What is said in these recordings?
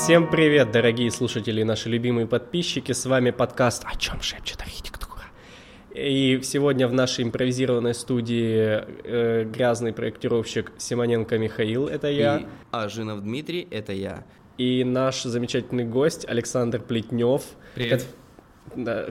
Всем привет, дорогие слушатели и наши любимые подписчики. С вами подкаст «О чем шепчет архитектура». И сегодня в нашей импровизированной студии э, грязный проектировщик Симоненко Михаил, это я, И Ажинов Дмитрий, это я. и наш замечательный гость Александр Плетнев, Привет. да,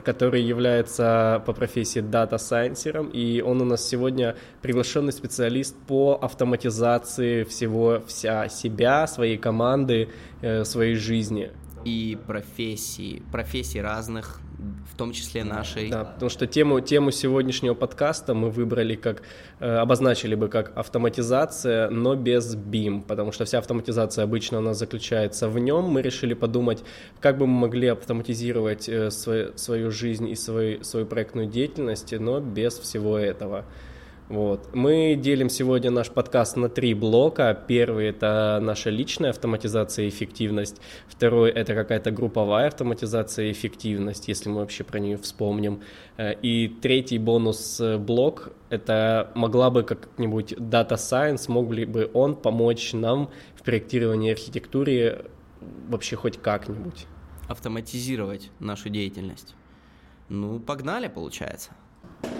который является по профессии дата-сайенсером, и он у нас сегодня приглашенный специалист по автоматизации всего всея себя, своей команды, э, своей жизни. И профессии, профессий разных, в том числе нашей. Да, потому что тему, тему сегодняшнего подкаста мы выбрали как, э, обозначили бы как автоматизация, но без BIM, потому что вся автоматизация обычно у нас заключается в нем. Мы решили подумать, как бы мы могли автоматизировать э, свою, свою жизнь и свою, свою проектную деятельность, но без всего этого. Вот. Мы делим сегодня наш подкаст на три блока. Первый — это наша личная автоматизация и эффективность. Второй — это какая-то групповая автоматизация и эффективность, если мы вообще про нее вспомним. Э, И третий бонус-блок — это могла бы как-нибудь Data Science, мог бы он помочь нам в проектировании архитектуры вообще хоть как-нибудь? Автоматизировать нашу деятельность. Ну, погнали, получается.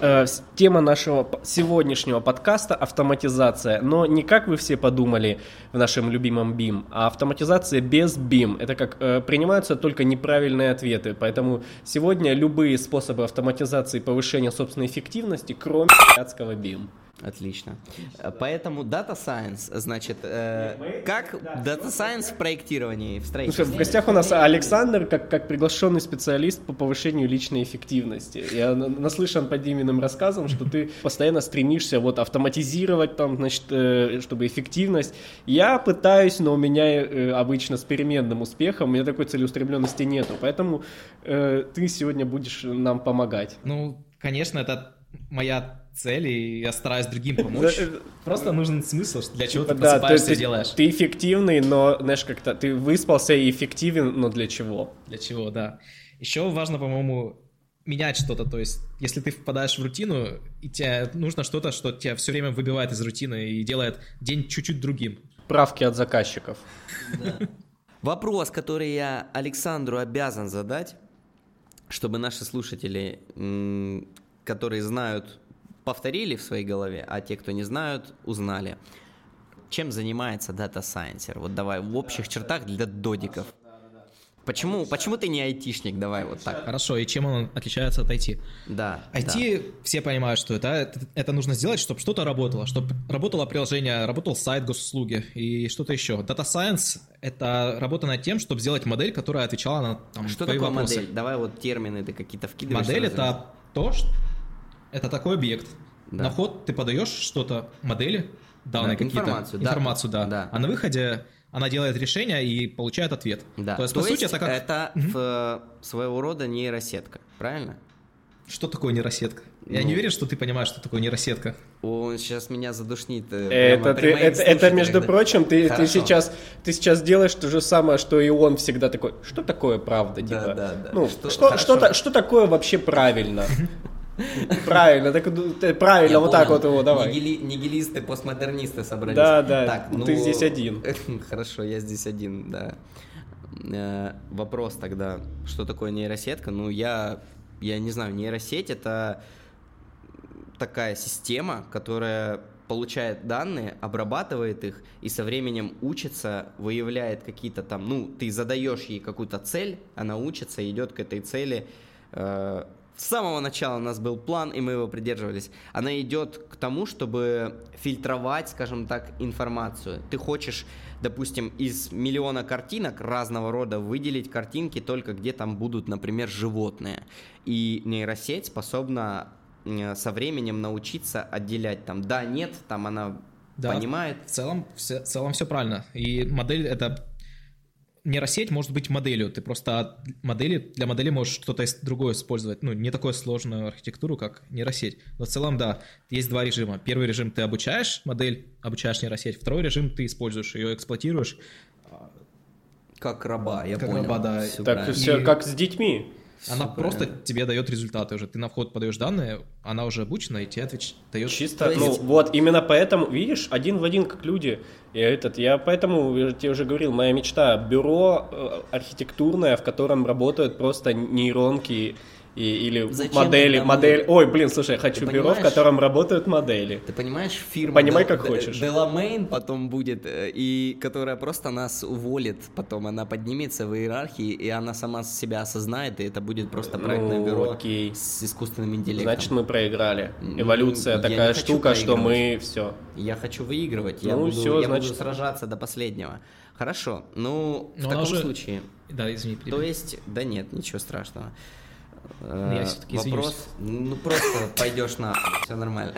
Э, Тема нашего сегодняшнего подкаста – автоматизация, но не как вы все подумали в нашем любимом BIM, а автоматизация без BIM. Это как э, принимаются только неправильные ответы, поэтому сегодня любые способы автоматизации и повышения собственной эффективности, кроме адского BIM. Отлично. Э, Поэтому Data Science, значит, э, как Data Science в проектировании, в строительстве? в гостях у нас Александр, как, как приглашенный специалист по повышению личной эффективности. Я на- наслышан по Диминым рассказам, что ты постоянно стремишься вот автоматизировать там, значит, э, чтобы эффективность. Я пытаюсь, но у меня э, обычно с переменным успехом, у меня такой целеустремленности нету, поэтому э, ты сегодня будешь нам помогать. Ну, конечно, это моя цель, и я стараюсь другим помочь. Э, Просто нужен смысл, что для чего ты просыпаешься и делаешь. Ты эффективный, но, знаешь, как-то ты выспался и эффективен, но для чего? Для чего, да. Еще важно, по-моему, менять что-то. То есть, если ты впадаешь в рутину, и тебе нужно что-то, что тебя все время выбивает из рутины и делает день чуть-чуть другим. Правки от заказчиков. Вопрос, который я Александру обязан задать, чтобы наши слушатели, которые знают, повторили в своей голове, а те, кто не знают, узнали. Чем занимается Data Science? Вот давай в общих чертах для додиков. Почему, почему ты не айтишник? Давай вот так. Хорошо, и чем он отличается от IT? Да. IT, все понимают, что это, это, это нужно сделать, чтобы что-то работало, чтобы работало приложение, работал сайт госуслуги и что-то еще. Data Science — это работа над тем, чтобы сделать модель, которая отвечала на там, да. Что твои такое вопросы. модель? Давай вот термины ты какие-то вкидываешь. Модель — это то, что... Это такой объект. Да. На вход ты подаешь что-то, модели, данные Да, какие-то. информацию, да. Информацию, да. Да. А на выходе она делает решение и получает ответ. Да. То есть, по сути, это как... в- своего рода нейросетка, правильно? Что такое нейросетка? Я Ну. не уверен, что ты понимаешь, что такое нейросетка. Он сейчас меня задушнит. э, Это, прямо ты, это, это, между да. прочим, ты, ты, сейчас, ты сейчас делаешь то же самое, что и он всегда такой. Что такое правда? Да, типа? да, да. Ну, Что- что, что, та- что такое вообще правильно? Правильно, так, ну, ты- правильно, Я вот так вот его, давай. Нигили- нигилисты, постмодернисты собрались. Да, да, Так, ну, ты здесь один. Хорошо, я здесь один, да. Э, Вопрос тогда, что такое нейросетка? Ну, я, я не знаю, нейросеть это такая система, которая получает данные, обрабатывает их и со временем учится, выявляет какие-то там, ну, ты задаешь ей какую-то цель, она учится, идет к этой цели. Э, С самого начала у нас был план, и мы его придерживались. Она идет к тому, чтобы фильтровать, скажем так, информацию. Ты хочешь, допустим, из миллиона картинок разного рода выделить картинки только где там будут, например, животные. И нейросеть способна со временем научиться отделять там да, нет, там она Да. понимает. В целом, в целом все правильно. И модель это нейросеть может быть моделью. Ты просто от модели, для модели можешь что-то другое использовать. Ну, не такую сложную архитектуру, как нейросеть. Но в целом, да, есть два режима. Первый режим ты обучаешь модель, обучаешь нейросеть. Второй режим ты используешь ее, эксплуатируешь. Как раба, я Как понял. раба, да. Так, правильно. все И- как с детьми. Она Супер. просто тебе дает результаты уже. Ты на вход подаешь данные, она уже обучена, и тебе отвеч... дает... Чисто, ну вот, именно поэтому, видишь, один в один как люди. Я этот, я поэтому, я тебе уже говорил, моя мечта, бюро э, архитектурное, в котором работают просто нейронки и, или Зачем модели, модель. Ой, блин, слушай, я хочу Ты бюро, в котором работают модели. Ты понимаешь, фирма Понимай, Дел- как Де- хочешь. Деламейн потом будет, э, и которая просто нас уволит, потом она поднимется в иерархии, и она сама себя осознает, и это будет просто проектное Ну, бюро окей. с искусственным интеллектом. Значит, мы проиграли. Ну, Эволюция я не такая штука, что мы все. Я хочу выигрывать, я, Ну, буду, всё, я значит- буду сражаться до последнего. Хорошо, ну, в Но она таком уже- случае, Да, извини, то перебил. есть, да нет, ничего страшного. Я Э, всё-таки Вопрос, ну просто пойдешь на, все нормально.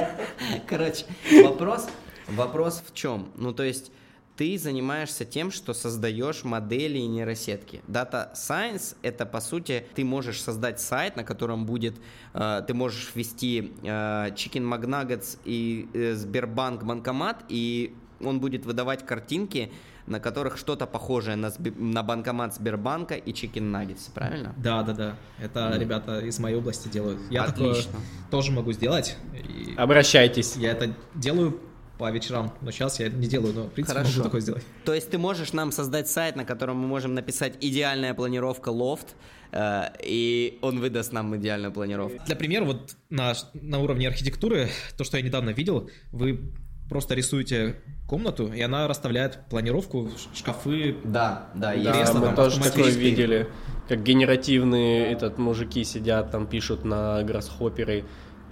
Короче, вопрос, вопрос в чем? Ну то есть ты занимаешься тем, что создаешь модели и нейросетки. Data Science это по сути ты можешь создать сайт, на котором будет, э, ты можешь ввести э, Chicken McNuggets и э, Сбербанк банкомат, и он будет выдавать картинки, на которых что-то похожее на, на банкомат Сбербанка и Chicken Nuggets, правильно? Да, да, да. Это ребята из моей области делают. Я такое Отлично. тоже могу сделать. и Обращайтесь. Я это делаю по вечерам. Но сейчас я не делаю, но в принципе Хорошо. могу такое сделать. То есть ты можешь нам создать сайт, на котором мы можем написать идеальная планировка лофт, э, и он выдаст нам идеальную планировку. Для примера, вот на, на уровне архитектуры, то, что я недавно видел, вы просто рисуете комнату, и она расставляет планировку, шкафы. Да, да, Да, Интересно, мы там тоже такое видели, как генеративные этот мужики сидят там пишут на гроссхопперы.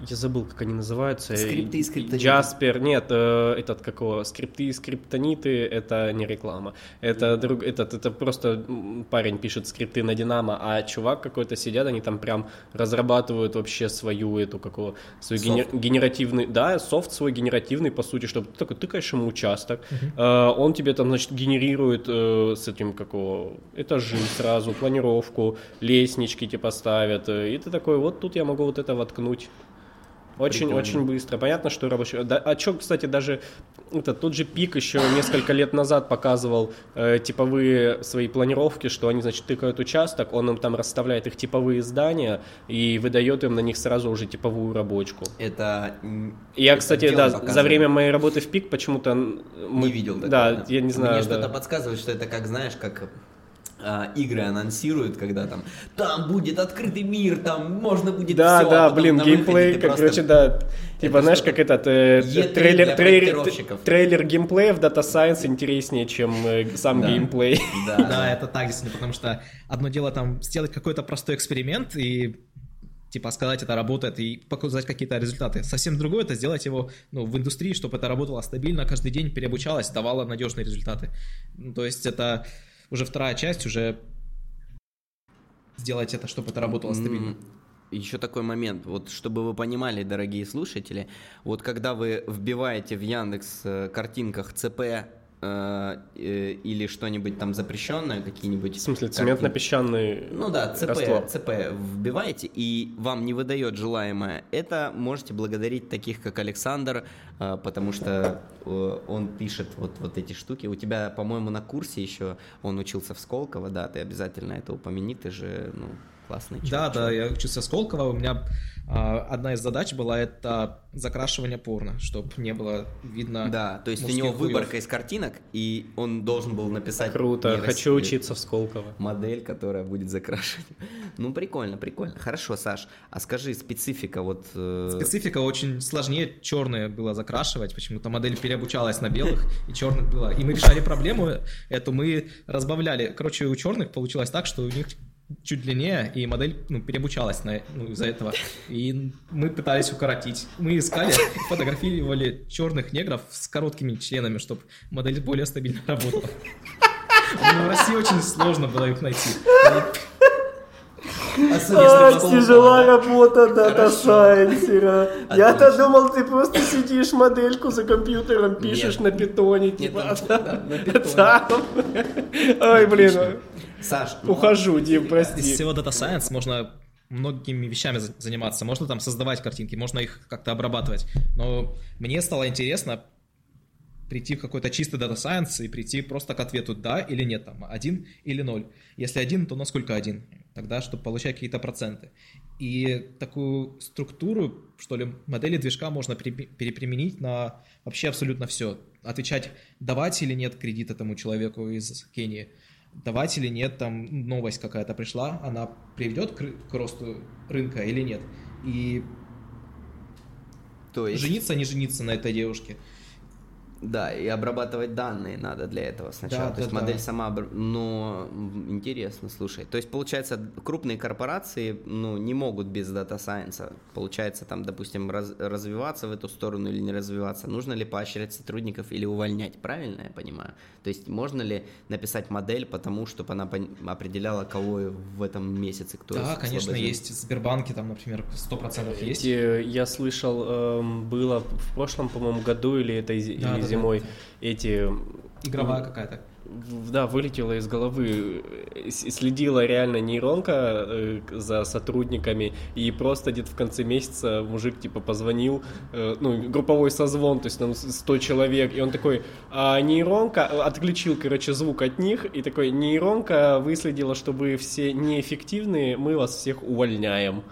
Я забыл, как они называются. Скрипты и скриптониты. Джаспер, нет, э, этот какого? Скрипты и скриптониты, это не реклама. Это друг, этот, это просто парень пишет скрипты на Динамо, а чувак какой-то сидят, они там прям разрабатывают вообще свою эту какого, свой генер- генеративный, да, софт свой генеративный, по сути, чтобы ты такой тыкаешь ему участок, э, он тебе там, значит, генерирует э, с этим какого этажи сразу, планировку, лестнички типа ставят, э, и ты такой, вот тут я могу вот это воткнуть. Очень, Прикольно. очень быстро. Понятно, что рабочий. Да, а что, кстати, даже это тот же пик еще несколько лет назад показывал э, типовые свои планировки, что они, значит, тыкают участок, он им там расставляет их типовые здания и выдает им на них сразу уже типовую рабочку. Это... Я, это кстати, да, за показывает. время моей работы в пик почему-то мы- Не видел такого. Да, я не знаю. Мне да. что-то подсказывает, что это как, знаешь, как игры анонсируют, когда там там будет открытый мир, там можно будет Да, всё, а да, потом блин, геймплей, как, просто- короче, да. Типа, знаешь, что-то как этот э, E3 трейлер, трейлер, трейлер геймплея в Data Science интереснее, чем э, сам Да. геймплей. Да, Да, это так действительно, потому что одно дело там сделать какой-то простой эксперимент и типа сказать, это работает, и показать какие-то результаты. Совсем другое это сделать его ну, в индустрии, чтобы это работало стабильно, каждый день переобучалось, давало надежные результаты. Ну, то есть это уже вторая часть, уже сделать это, чтобы это работало стабильно. Еще такой момент, вот чтобы вы понимали, дорогие слушатели, вот когда вы вбиваете в Яндекс э, картинках ЦП или что-нибудь там запрещенное, какие-нибудь... В смысле, картинки. цементно-песчаный Ну да, ЦП, раствор. ЦП вбиваете, и вам не выдает желаемое. Это можете благодарить таких, как Александр, э, потому что э, он пишет вот, вот эти штуки. У тебя, по-моему, на курсе еще он учился в Сколково, да, ты обязательно это упомяни, ты же, ну, классный Да, чувак. да, я учился в Сколково, у меня одна из задач была это закрашивание порно, чтобы не было видно Да, то есть у него выборка из картинок, и он должен был написать... Круто, нейрос- хочу учиться в Сколково. модель, которая будет закрашивать. Ну, прикольно, прикольно. Хорошо, Саш, а скажи, специфика вот... э, Специфика очень сложнее черные было закрашивать, почему-то модель переобучалась на белых, и черных было. И мы решали проблему эту, мы разбавляли. Короче, у черных получилось так, что у них чуть длиннее, и модель ну, переобучалась на, ну, из-за этого. И мы пытались укоротить. Мы искали, фотографировали черных негров с короткими членами, чтобы модель более стабильно работала. Но в России очень сложно было их найти. Сколково, да? работа дата-сайенсера. Я-то Отлично. думал, ты просто сидишь модельку за компьютером, пишешь Нет. на питоне, Нет, типа, там- а там- да, на а питоне. там- Ой, блин. Саш, ну, ухожу, Дим, Из прости. всего Data Science можно многими вещами за- заниматься. Можно там создавать картинки, можно их как-то обрабатывать. Но мне стало интересно прийти в какой-то чистый дата science и прийти просто к ответу да или нет, там, один или ноль. Если один, то насколько один? Тогда, чтобы получать какие-то проценты. И такую структуру, что ли, модели движка можно переприменить на вообще абсолютно все. Отвечать, давать или нет кредит этому человеку из Кении, давать или нет, там новость какая-то пришла, она приведет к, к росту рынка или нет. И то есть... жениться, не жениться на этой девушке – да, и обрабатывать данные надо для этого сначала. Да, То есть да, модель да. сама, но интересно, слушай. То есть получается крупные корпорации, ну не могут без дата сайенса. Получается там, допустим, раз, развиваться в эту сторону или не развиваться. Нужно ли поощрять сотрудников или увольнять? Правильно я понимаю? То есть можно ли написать модель потому, чтобы она определяла, кого в этом месяце кто? Да, конечно, есть. В Сбербанке там, например, сто процентов есть. Эти, я слышал, эм, было в прошлом, по-моему, году или это да, зимой эти... Игровая какая-то. Да, вылетела из головы. Следила реально нейронка э, за сотрудниками, и просто где-то в конце месяца мужик типа позвонил, э, ну, групповой созвон, то есть там 100 человек, и он такой, а нейронка, отключил, короче, звук от них, и такой, нейронка выследила, что вы все неэффективные, мы вас всех увольняем.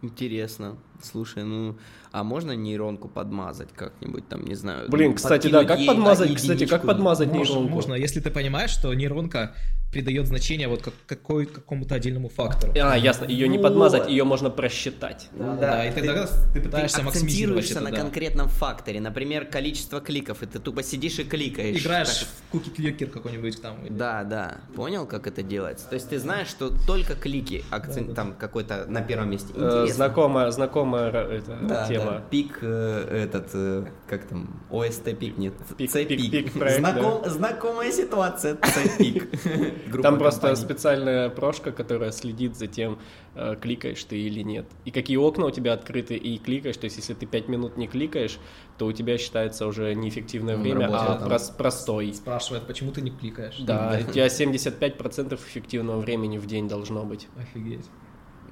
Интересно. Слушай, ну, а можно нейронку подмазать как-нибудь там, не знаю? Блин, кстати, да, как подмазать, кстати, как подмазать можно, нейронку? Можно, если ты понимаешь, что нейронка придает значение вот как, какой, какому-то отдельному фактору. А, ясно, ее не подмазать, ее можно просчитать. Да, да, да и тогда ты, ты пытаешься ты максимизировать это, на да. конкретном факторе, например, количество кликов, и ты тупо сидишь и кликаешь. Играешь так. в куки-кликер какой-нибудь там. Или... Да, да, понял, как это делается? То есть ты знаешь, что только клики, акцент, да, да. там какой-то на первом месте. Э, Интересно. Знакомая, знакомая это, да, тема. Да. Пик э, этот, э, как там, ОСТ пик, нет, пик, пик, пик проект, Знаком, да. Знакомая ситуация, C-пик. Там просто специальная прошка, которая следит за тем, э, кликаешь ты или нет. И какие окна у тебя открыты, и кликаешь. То есть, если ты 5 минут не кликаешь, то у тебя считается уже неэффективное ну, время, а прос- простой. Спрашивает, почему ты не кликаешь. Да, у тебя 75% эффективного времени в день должно быть. Офигеть.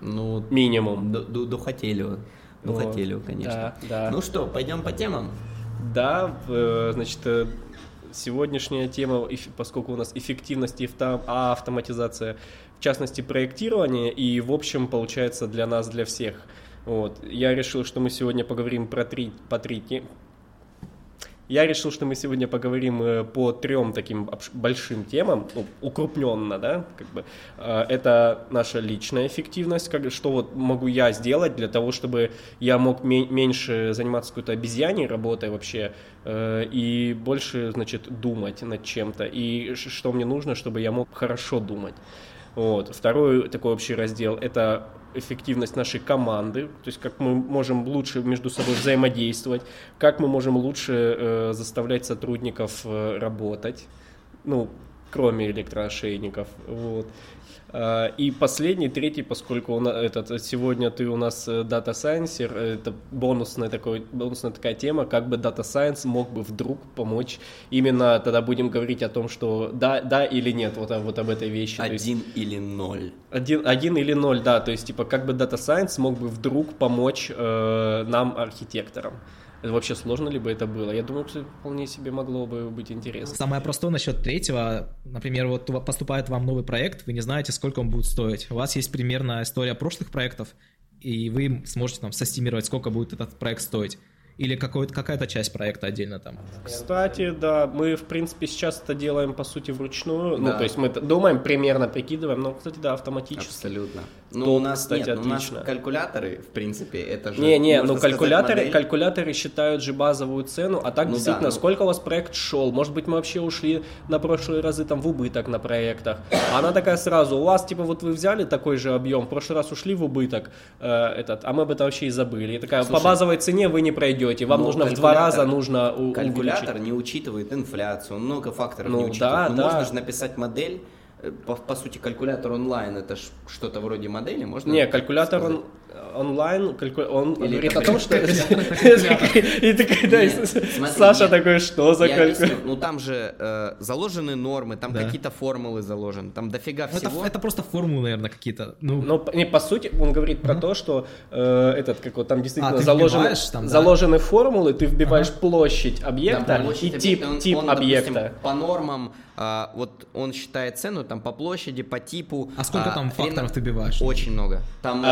Ну, минимум. До хотели, Ну, вот. хотели, конечно. Да, да. Ну что, пойдем по темам? Да, э, значит, э, сегодняшняя тема, поскольку у нас эффективность и а автоматизация, в частности, проектирование, и, в общем, получается для нас, для всех. Вот. Я решил, что мы сегодня поговорим про три, по три, я решил, что мы сегодня поговорим э, по трем таким большим темам, ну, укрупненно, да, как бы. Э, это наша личная эффективность, как, что вот могу я сделать для того, чтобы я мог меньше заниматься какой-то обезьяней работой вообще э, и больше, значит, думать над чем-то, и что мне нужно, чтобы я мог хорошо думать. Вот. Второй такой общий раздел – это эффективность нашей команды, то есть как мы можем лучше между собой взаимодействовать, как мы можем лучше э, заставлять сотрудников э, работать, ну, кроме электроошейников. Вот. А, и последний, третий, поскольку он, этот, сегодня ты у нас дата э, сайенсер, это бонусная, такой, бонусная такая тема, как бы дата сайенс мог бы вдруг помочь. Именно тогда будем говорить о том, что да, да или нет, вот, вот об этой вещи. Один есть, или ноль. Один, один или ноль, да, то есть типа как бы дата сайенс мог бы вдруг помочь э, нам, архитекторам. Вообще сложно ли бы это было? Я думаю, что вполне себе могло бы быть интересно. Самое простое насчет третьего, например, вот поступает вам новый проект, вы не знаете, сколько он будет стоить. У вас есть примерно история прошлых проектов, и вы сможете там состимировать, сколько будет этот проект стоить. Или какая-то часть проекта отдельно там? Кстати, да, мы, в принципе, сейчас это делаем, по сути, вручную. Ну, да. Ну, то есть мы думаем, примерно прикидываем, но, кстати, да, автоматически. Абсолютно. Ну, у нас, кстати, нет, отлично. у нас калькуляторы, в принципе, это же... Не-не, ну, калькуляторы, сказать, калькуляторы считают же базовую цену, а так, ну, действительно, да, ну... сколько у вас проект шел? Может быть, мы вообще ушли на прошлые разы там в убыток на проектах. А она такая сразу, у вас, типа, вот вы взяли такой же объем, в прошлый раз ушли в убыток, э, этот, а мы об этом вообще и забыли. И такая, Слушай, по базовой цене вы не пройдете, вам нужно в два раза нужно Калькулятор увеличить. не учитывает инфляцию, много факторов ну, не учитывает. Да, ну, да. Можно же написать модель, Э, по, по сути, калькулятор онлайн это что-то вроде модели, можно? Не, калькулятор, он, онлайн, он Или говорит о том, что... И такой, да, Саша такой, что за калькулятор? Ну там же э, заложены нормы, там какие-то формулы заложены, там дофига Ну, всего. это просто формулы, наверное, какие-то. Ну, Но по- не, по сути, он говорит про то, что э, этот, как вот там действительно А, заложены, вбиваешь там, формулы, ты вбиваешь площадь объекта и тип, объекта, по нормам, а, вот он считает цену там по площади, по типу. а сколько там хрена- факторов ты биваешь? Очень много. Там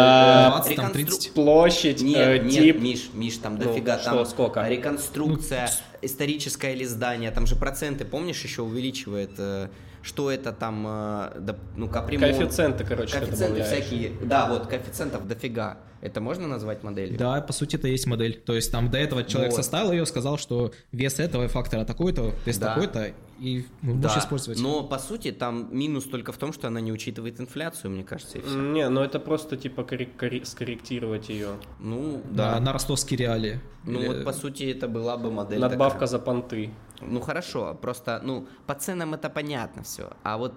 20, там реконстру- 30? Площадь, Нет, э, нет, тип. Миш, Миш, там Ну, дофига, что, там сколько? реконструкция, историческое ли здание, там же проценты, помнишь, еще увеличивает, э, что это там, э, ну, капремонт. Коэффициенты, короче, ты Коэффициенты всякие, да, вот, коэффициентов дофига. Это можно назвать моделью? Да, по сути, это есть модель. То есть там до этого человек Вот. составил ее, сказал, что вес этого фактора такой-то, вес Да. такой-то, и ну, Да, можешь использовать. но по сути там минус только в том, что она не учитывает инфляцию, мне кажется, и все. Не, ну это просто типа корре- корре- скорректировать ее. Ну, Да, да. на ростовские реалии. Ну Или- вот по сути это была бы модель Надбавка такая. за понты. Ну хорошо, просто, ну, по ценам это понятно все. А вот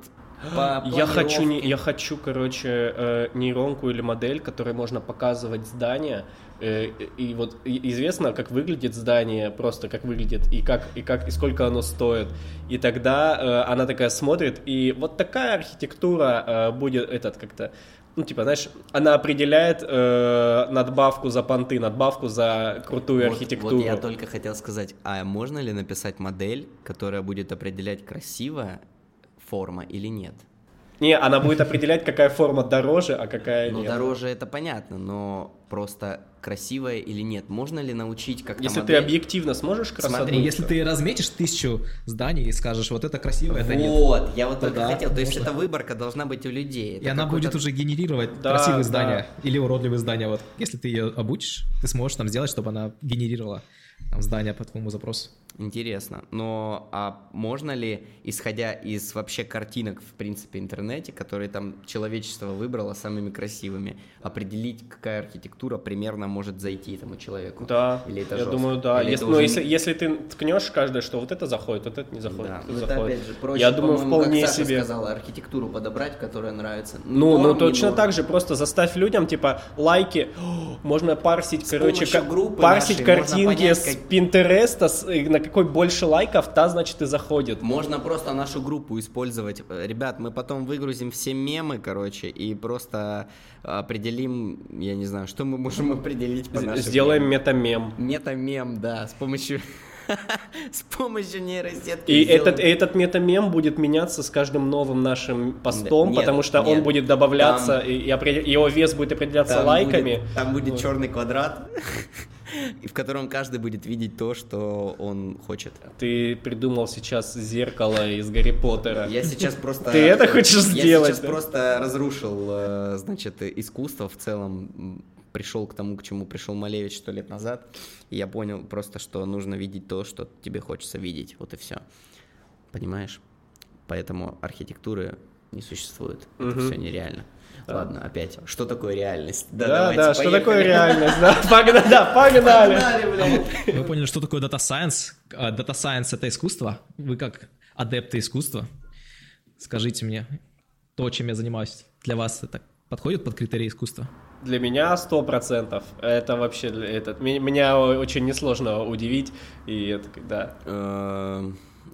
по Я хочу, не, я хочу, короче, э, нейронку или модель, которой можно показывать здание. э, и вот известно, как выглядит здание, просто как выглядит и как и как и сколько оно стоит. И тогда э, она такая смотрит, и вот такая архитектура э, будет этот как-то. Ну, типа, знаешь, она определяет э, надбавку за понты, надбавку за крутую Вот- архитектуру. Вот я только хотел сказать, а можно ли написать модель, которая будет определять красивая форма или нет? Не, она будет определять, какая форма дороже, а какая Ну, нет. дороже это понятно, но просто красивая или нет? Можно ли научить как-то Если модель? ты объективно сможешь красоту... Смотри, Ну, если ты разметишь тысячу зданий и скажешь, вот это красиво, это нет. Вот, я вот То только да, хотел. То есть можно. эта выборка должна быть у людей. И Это она какой-то- будет уже генерировать Да, красивые да. здания или уродливые здания. Вот если ты ее обучишь, ты сможешь там сделать, чтобы она генерировала там здания по твоему запросу. Интересно. Но а можно ли, исходя из вообще картинок, в принципе, интернете, которые там человечество выбрало самыми красивыми, определить, какая архитектура примерно может зайти этому человеку? Да, Или это я жестко? думаю, да. Или Если, это ну, уже если, если ты ткнешь каждое, что вот это заходит, вот это не заходит, Да, вот ну это это заходит. опять же проще, я думаю, вполне как Саша себе. сказала, архитектуру подобрать, которая нравится. Ну, ну Норм, не точно так же, просто заставь людям, типа, лайки, О, можно парсить, С короче, парсить нашей картинки понять, с Пинтереста, с- на какой больше лайков, та, значит, и заходит. Можно просто нашу группу использовать. Э, Ребят, мы потом выгрузим все мемы, короче, и просто определим, я не знаю, что мы можем определить по нашим Сделаем мемам. метамем. Метамем, да, с помощью... С помощью нейросетки. И сделаем- этот, этот метамем будет меняться с каждым новым нашим постом, нет, потому что он нет. будет добавляться, Там- и, и определ- его вес будет определяться Там лайками. будет- там будет черный квадрат, в котором каждый будет видеть то, что он хочет. Ты придумал сейчас зеркало из Гарри Поттера. Я сейчас просто... Ты это хочешь Я сделать, сейчас да? просто разрушил, э, значит, искусство в целом. Пришел к тому, к чему пришел Малевич сто лет назад. И я понял просто, что нужно видеть то, что тебе хочется видеть. Вот и все. Понимаешь? Поэтому архитектуры не существует. Это все нереально. Ладно, опять. Что такое реальность? Да, давайте, да, что такое реальность? Да, погнали, да, погнали. Погнали, блядь. Вы поняли, что такое Data Science? А, Data Science — это искусство. Вы как адепты искусства, скажите мне, то, чем я занимаюсь, для вас это подходит под критерии искусства? Для меня сто процентов. Это вообще этот ме- меня очень несложно удивить и это да.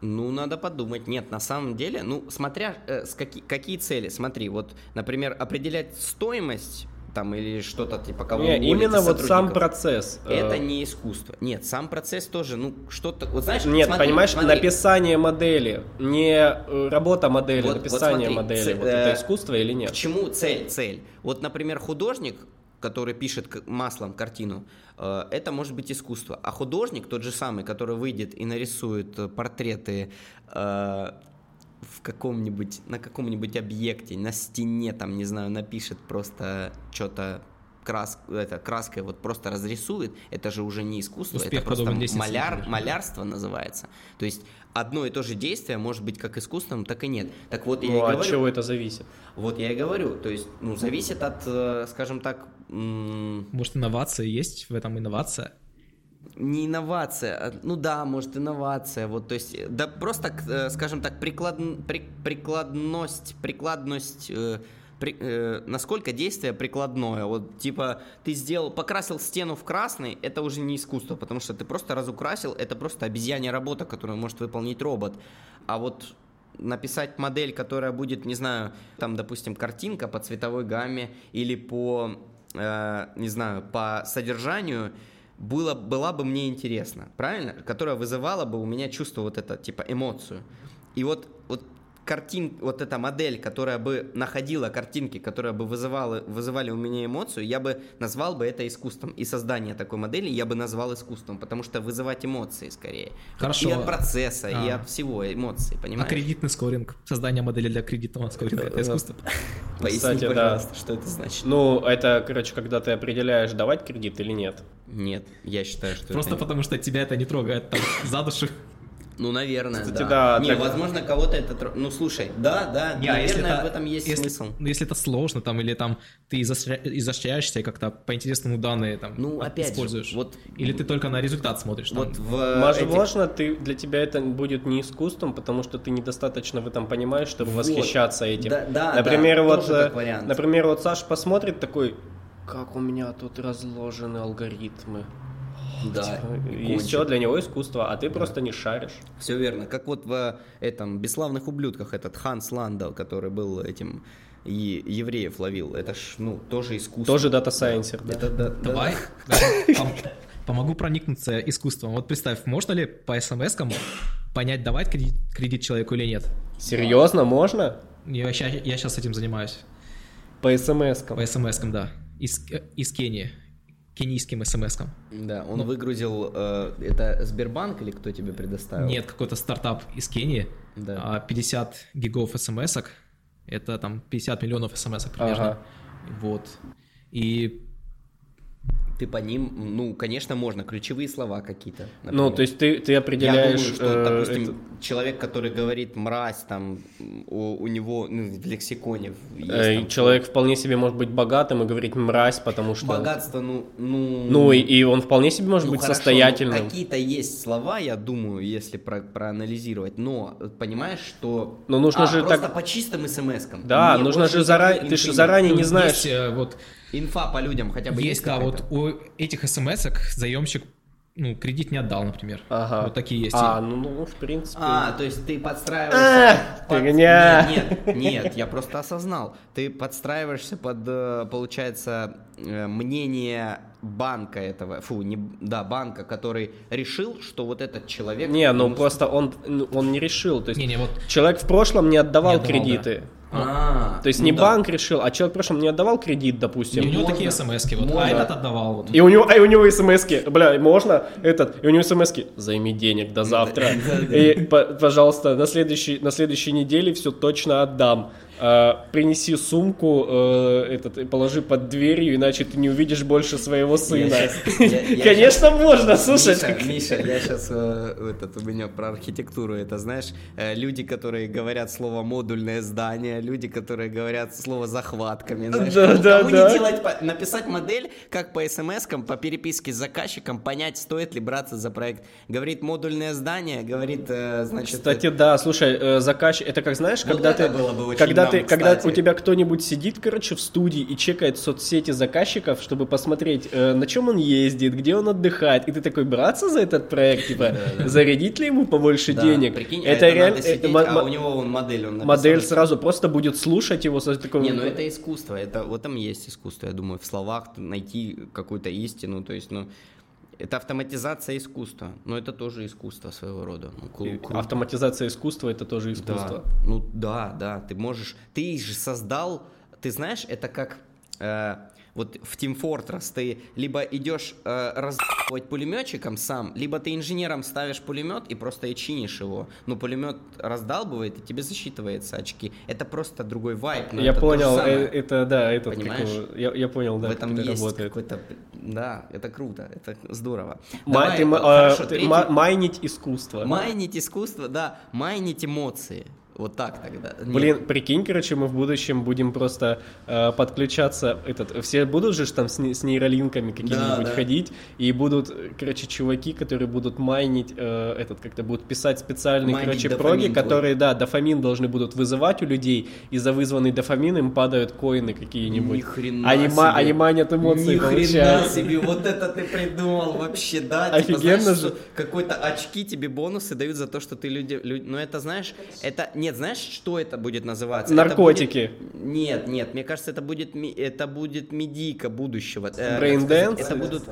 Ну, надо подумать. Нет, на самом деле, ну, смотря э, с какие, какие цели. Смотри, вот, например, определять стоимость там или что-то типа кого Не, уволить именно вот сам процесс. э, Это не искусство. Нет, сам процесс тоже, ну, что-то... Вот знаешь, Нет, смотри, понимаешь, смотри. написание модели, не э, работа модели, Вот- вот написание смотри, модели. ц- вот э, это искусство или К нет? чему цель? Цель. Вот, например, художник, который пишет маслом картину, э, это может быть искусство. А художник, тот же самый, который выйдет и нарисует э, портреты э, в каком-нибудь, на каком-нибудь объекте, на стене, там, не знаю, напишет просто что-то крас, это, краской вот просто разрисует, это же уже не искусство, Успех это просто маляр, малярство называется. То есть одно и то же действие может быть как искусством, так и нет. Так вот я и Ну, от говорю, чего это зависит? вот я и говорю, то есть, ну, зависит от, э, скажем так, Может, инновация есть в этом инновация? не инновация, а, ну да, может инновация, вот, то есть, да просто, э, скажем так, приклад, при- прикладность, прикладность, э, при, э, насколько действие прикладное. Вот типа ты сделал, покрасил стену в красный, это уже не искусство, потому что ты просто разукрасил, это просто обезьянья работа, которую может выполнить робот. А вот написать модель, которая будет, не знаю, там, допустим, картинка по цветовой гамме или по, э, не знаю, по содержанию, было, была бы мне интересна, правильно? Которая вызывала бы у меня чувство вот это, типа, эмоцию. И вот, картин, вот эта модель, которая бы находила картинки, которые бы вызывала, вызывали у меня эмоцию, я бы назвал бы это искусством. И создание такой модели я бы назвал искусством, потому что вызывать эмоции скорее. Хорошо. И от процесса, А. и от всего эмоций, А понимаешь? кредитный скоринг, создание модели для кредитного скоринга, это искусство. Поясни, Кстати, да. пожалуйста, что это значит. Ну, это, короче, когда ты определяешь, давать кредит или нет. Нет, я считаю, что Просто это... потому что тебя это не трогает там за душу. Ну, наверное, Кстати, да. да, Не, так- возможно, кого-то это... Ну, слушай, да, да, Не, а если наверное, это- в этом есть если, смысл. ну, если это сложно, там, или там ты изощря- изощряешься и как-то по-интересному данные там Ну, опять же, используешь. вот- Или ты только на результат смотришь. там. Вот в этих- Возможно, ты, для тебя это будет не искусством, потому что ты недостаточно в этом понимаешь, чтобы Вот. восхищаться этим. Да, да, например, да, вот, тоже э, например, вот Саш посмотрит такой, как у меня тут разложены алгоритмы. Да, И все для него искусство, а ты просто не шаришь. Все верно. Как вот в этом «Бесславных ублюдках» этот Ханс Ландау, который был этим и евреев ловил. Это ж, ну, тоже искусство. Тоже дата-сайенсер, да. Да, Давай да, пом- помогу проникнуться искусством. Вот представь, можно ли по смс понять, давать кредит, кредит человеку или нет? Серьезно, можно? Я, сейчас этим занимаюсь. По смс-кам. По смс да. Из, э, из Кении. Кенийским смс -кам. Да, он выгрузил... э, это Сбербанк или кто тебе предоставил? Нет, какой-то стартап из Кении. Да. А 50 гигов смс это там 50 миллионов смс примерно. Ага. Вот. И Ты по ним, ну, конечно, можно. Ключевые слова какие-то. Ну, например. то есть ты, ты Я определяешь... думаю, что, э, допустим, это- человек, который говорит мразь, там, у, у него ну, в лексиконе есть э, там человек вполне себе может быть богатым и говорить мразь, потому что... богатство, ну, ну, Ну, и, и он вполне себе может ну, быть хорошо, состоятельным. ну, какие-то есть слова, я думаю, если про- проанализировать, но понимаешь, что... Но нужно А, же просто так- по чистым смс-кам. Да, Мне нужно же заранее... Ты же заранее ну, не знаешь... Есть, э, вот, Инфа по людям хотя бы есть, да, какая-то? вот у этих смс заемщик ну, кредит не отдал, например. Ага. Вот такие есть. А, ну, ну, в принципе... А, то есть ты подстраиваешься... А, под- фигня. Нет, нет, нет, я просто осознал. Ты подстраиваешься под, э, получается, э, мнение банка этого, фу, не, да, банка, который решил, что вот этот человек... Не, ну просто он, ну, он не решил. То есть Не-не, вот человек в прошлом не отдавал Не отдавал, кредиты. А, То есть ну не да. банк решил, а человек в прошлом не отдавал кредит, допустим. и у него можно. такие смс вот, Можно. а этот отдавал. Вот. И у него, а у него смс бля, можно этот, и у него смс займи денег до завтра. И, по- пожалуйста, на следующей, на следующей неделе все точно отдам. А, принеси сумку, э, этот, положи под дверью, иначе ты не увидишь больше своего сына. Конечно, можно, слушай. Миша, я сейчас этот у меня про архитектуру, это знаешь, э, люди, которые говорят слово модульное здание, люди, которые говорят слово захватками, знаешь, Да, да, да. делать, написать модель, как по смс-кам, по переписке с заказчиком, понять, стоит ли браться за проект. Говорит модульное здание, говорит, э, значит, Кстати, да, слушай, э, заказчик, это как знаешь, Вот когда ты, было бы очень когда ты, когда у тебя кто-нибудь сидит, короче, в студии и чекает соцсети заказчиков, чтобы посмотреть, э, на чем он ездит, где он отдыхает, и ты такой браться за этот проект, типа, зарядить ли ему побольше денег? прикинь, это реально, мо- а у него вон модель он модель сразу просто будет слушать его со. Не, ну это искусство, это вот там есть искусство, я думаю, в словах найти какую-то истину, то есть, ну, это автоматизация искусства, но это тоже искусство своего рода. Ну, кру- круто. Автоматизация искусства это тоже искусство. Да, ну да, да, ты можешь, ты же создал, ты знаешь, это как э, вот в Team Fortress ты либо идешь э, раздавать пулеметчиком сам, либо ты инженером ставишь пулемет и просто и чинишь его. Ну пулемет раздалбывает и тебе засчитывается очки. Это просто другой вайп. Я это понял, э, это да, как Понимаешь? его- я, я понял, да, в как этом это есть работает. какой-то, да, это круто, это здорово. Ма- Давай, ты хорошо, ты третий- ма- майнить искусство. Майнить искусство, да, майнить эмоции. Вот так тогда. Нет. Блин, прикинь, короче, мы в будущем будем просто э, подключаться, этот, все будут же там с, с нейролинками какими-нибудь да. ходить, и будут, короче, чуваки, которые будут майнить, э, этот, как-то будут писать специальные, Майнить короче, проги, твой. которые, да, дофамин должны будут вызывать у людей, и за вызванный дофамин им падают коины какие-нибудь. Ни хрена Они, себе. они манят эмоции, Ни хрена себе, вот это ты придумал вообще, да? Типа, Офигенно знаешь, же. Какой-то очки тебе бонусы дают за то, что ты люди... лю- Ну это, знаешь, это... Нет, знаешь, что это будет называться? Наркотики. будет- Нет, нет, мне кажется, это будет, это будет медийка будущего. Dance? Это будут...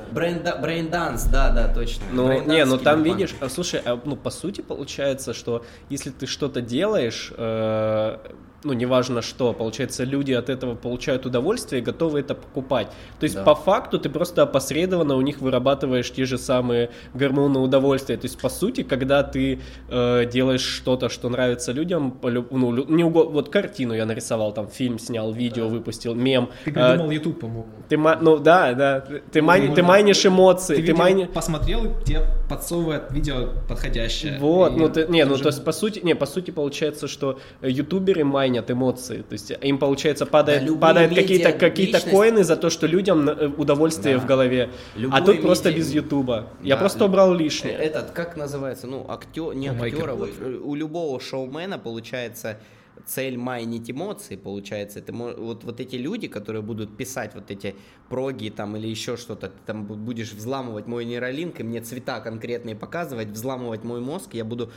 Dance, да, да, точно. Ну, не, ну там видишь, а, слушай, а, ну по сути получается, что если ты что-то делаешь, э, ну неважно что, получается люди от этого получают удовольствие и готовы это покупать. То есть Да. по факту ты просто опосредованно у них вырабатываешь те же самые гормоны удовольствия. То есть по сути, когда ты э, делаешь что-то, что нравится людям, ну не уго- вот картину я нарисовал, там фильм снял, видео выпустил, мем. Ты э, придумал YouTube, по-моему. ты, ну да, да, ты, ты мани- ты майнишь эмоции, Ты, ты, майни- посмотрел, тебе подсовывает видео подходящее. Вот, И ну ты, не, ну уже- то есть по сути, не, по сути получается, что э, ютуберы майнят эмоции, то есть им получается падает, Да, падают медиа, какие-то какие-то коины за то, что людям э, удовольствие Да. в голове, а Любое тут просто медиа- без ютуба. Я Да, просто убрал лишнее. Этот, как называется, ну, актер, не актера, вот э, у любого шоумена получается цель майнить эмоции, получается, это вот, вот эти люди, которые будут писать вот эти проги там или еще что-то, ты там бу- будешь взламывать мой нейролинк и мне цвета конкретные показывать, взламывать мой мозг, я буду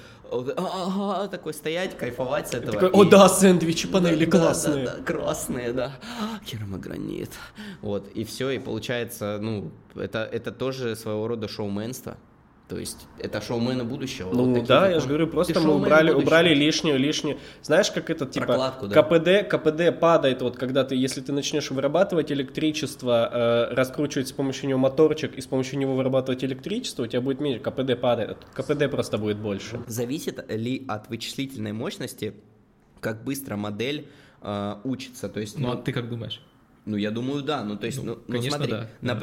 такой стоять, кайфовать с этого. Такой, о И- да, сэндвичи панели да, да, классные. Да, да, красные, да. Керамогранит. Вот, и все, и получается, ну, это, это тоже своего рода шоуменство. То есть, это шоумены будущего. Ну вот да, я же говорю, просто мы убрали, будущего. убрали лишнюю, лишнюю. Знаешь, как это типа Прокладку, да. КПД, КПД падает, вот когда ты, если ты начнешь вырабатывать электричество, э, раскручивать с помощью него моторчик и с помощью него вырабатывать электричество, у тебя будет меньше, КПД падает, КПД просто будет больше. Зависит ли от вычислительной мощности, как быстро модель э, учится. То есть, Ну, ну, а ты как думаешь? Ну, я думаю, да. Ну, то есть, Ну, ну, ну, конечно, смотри, да, да.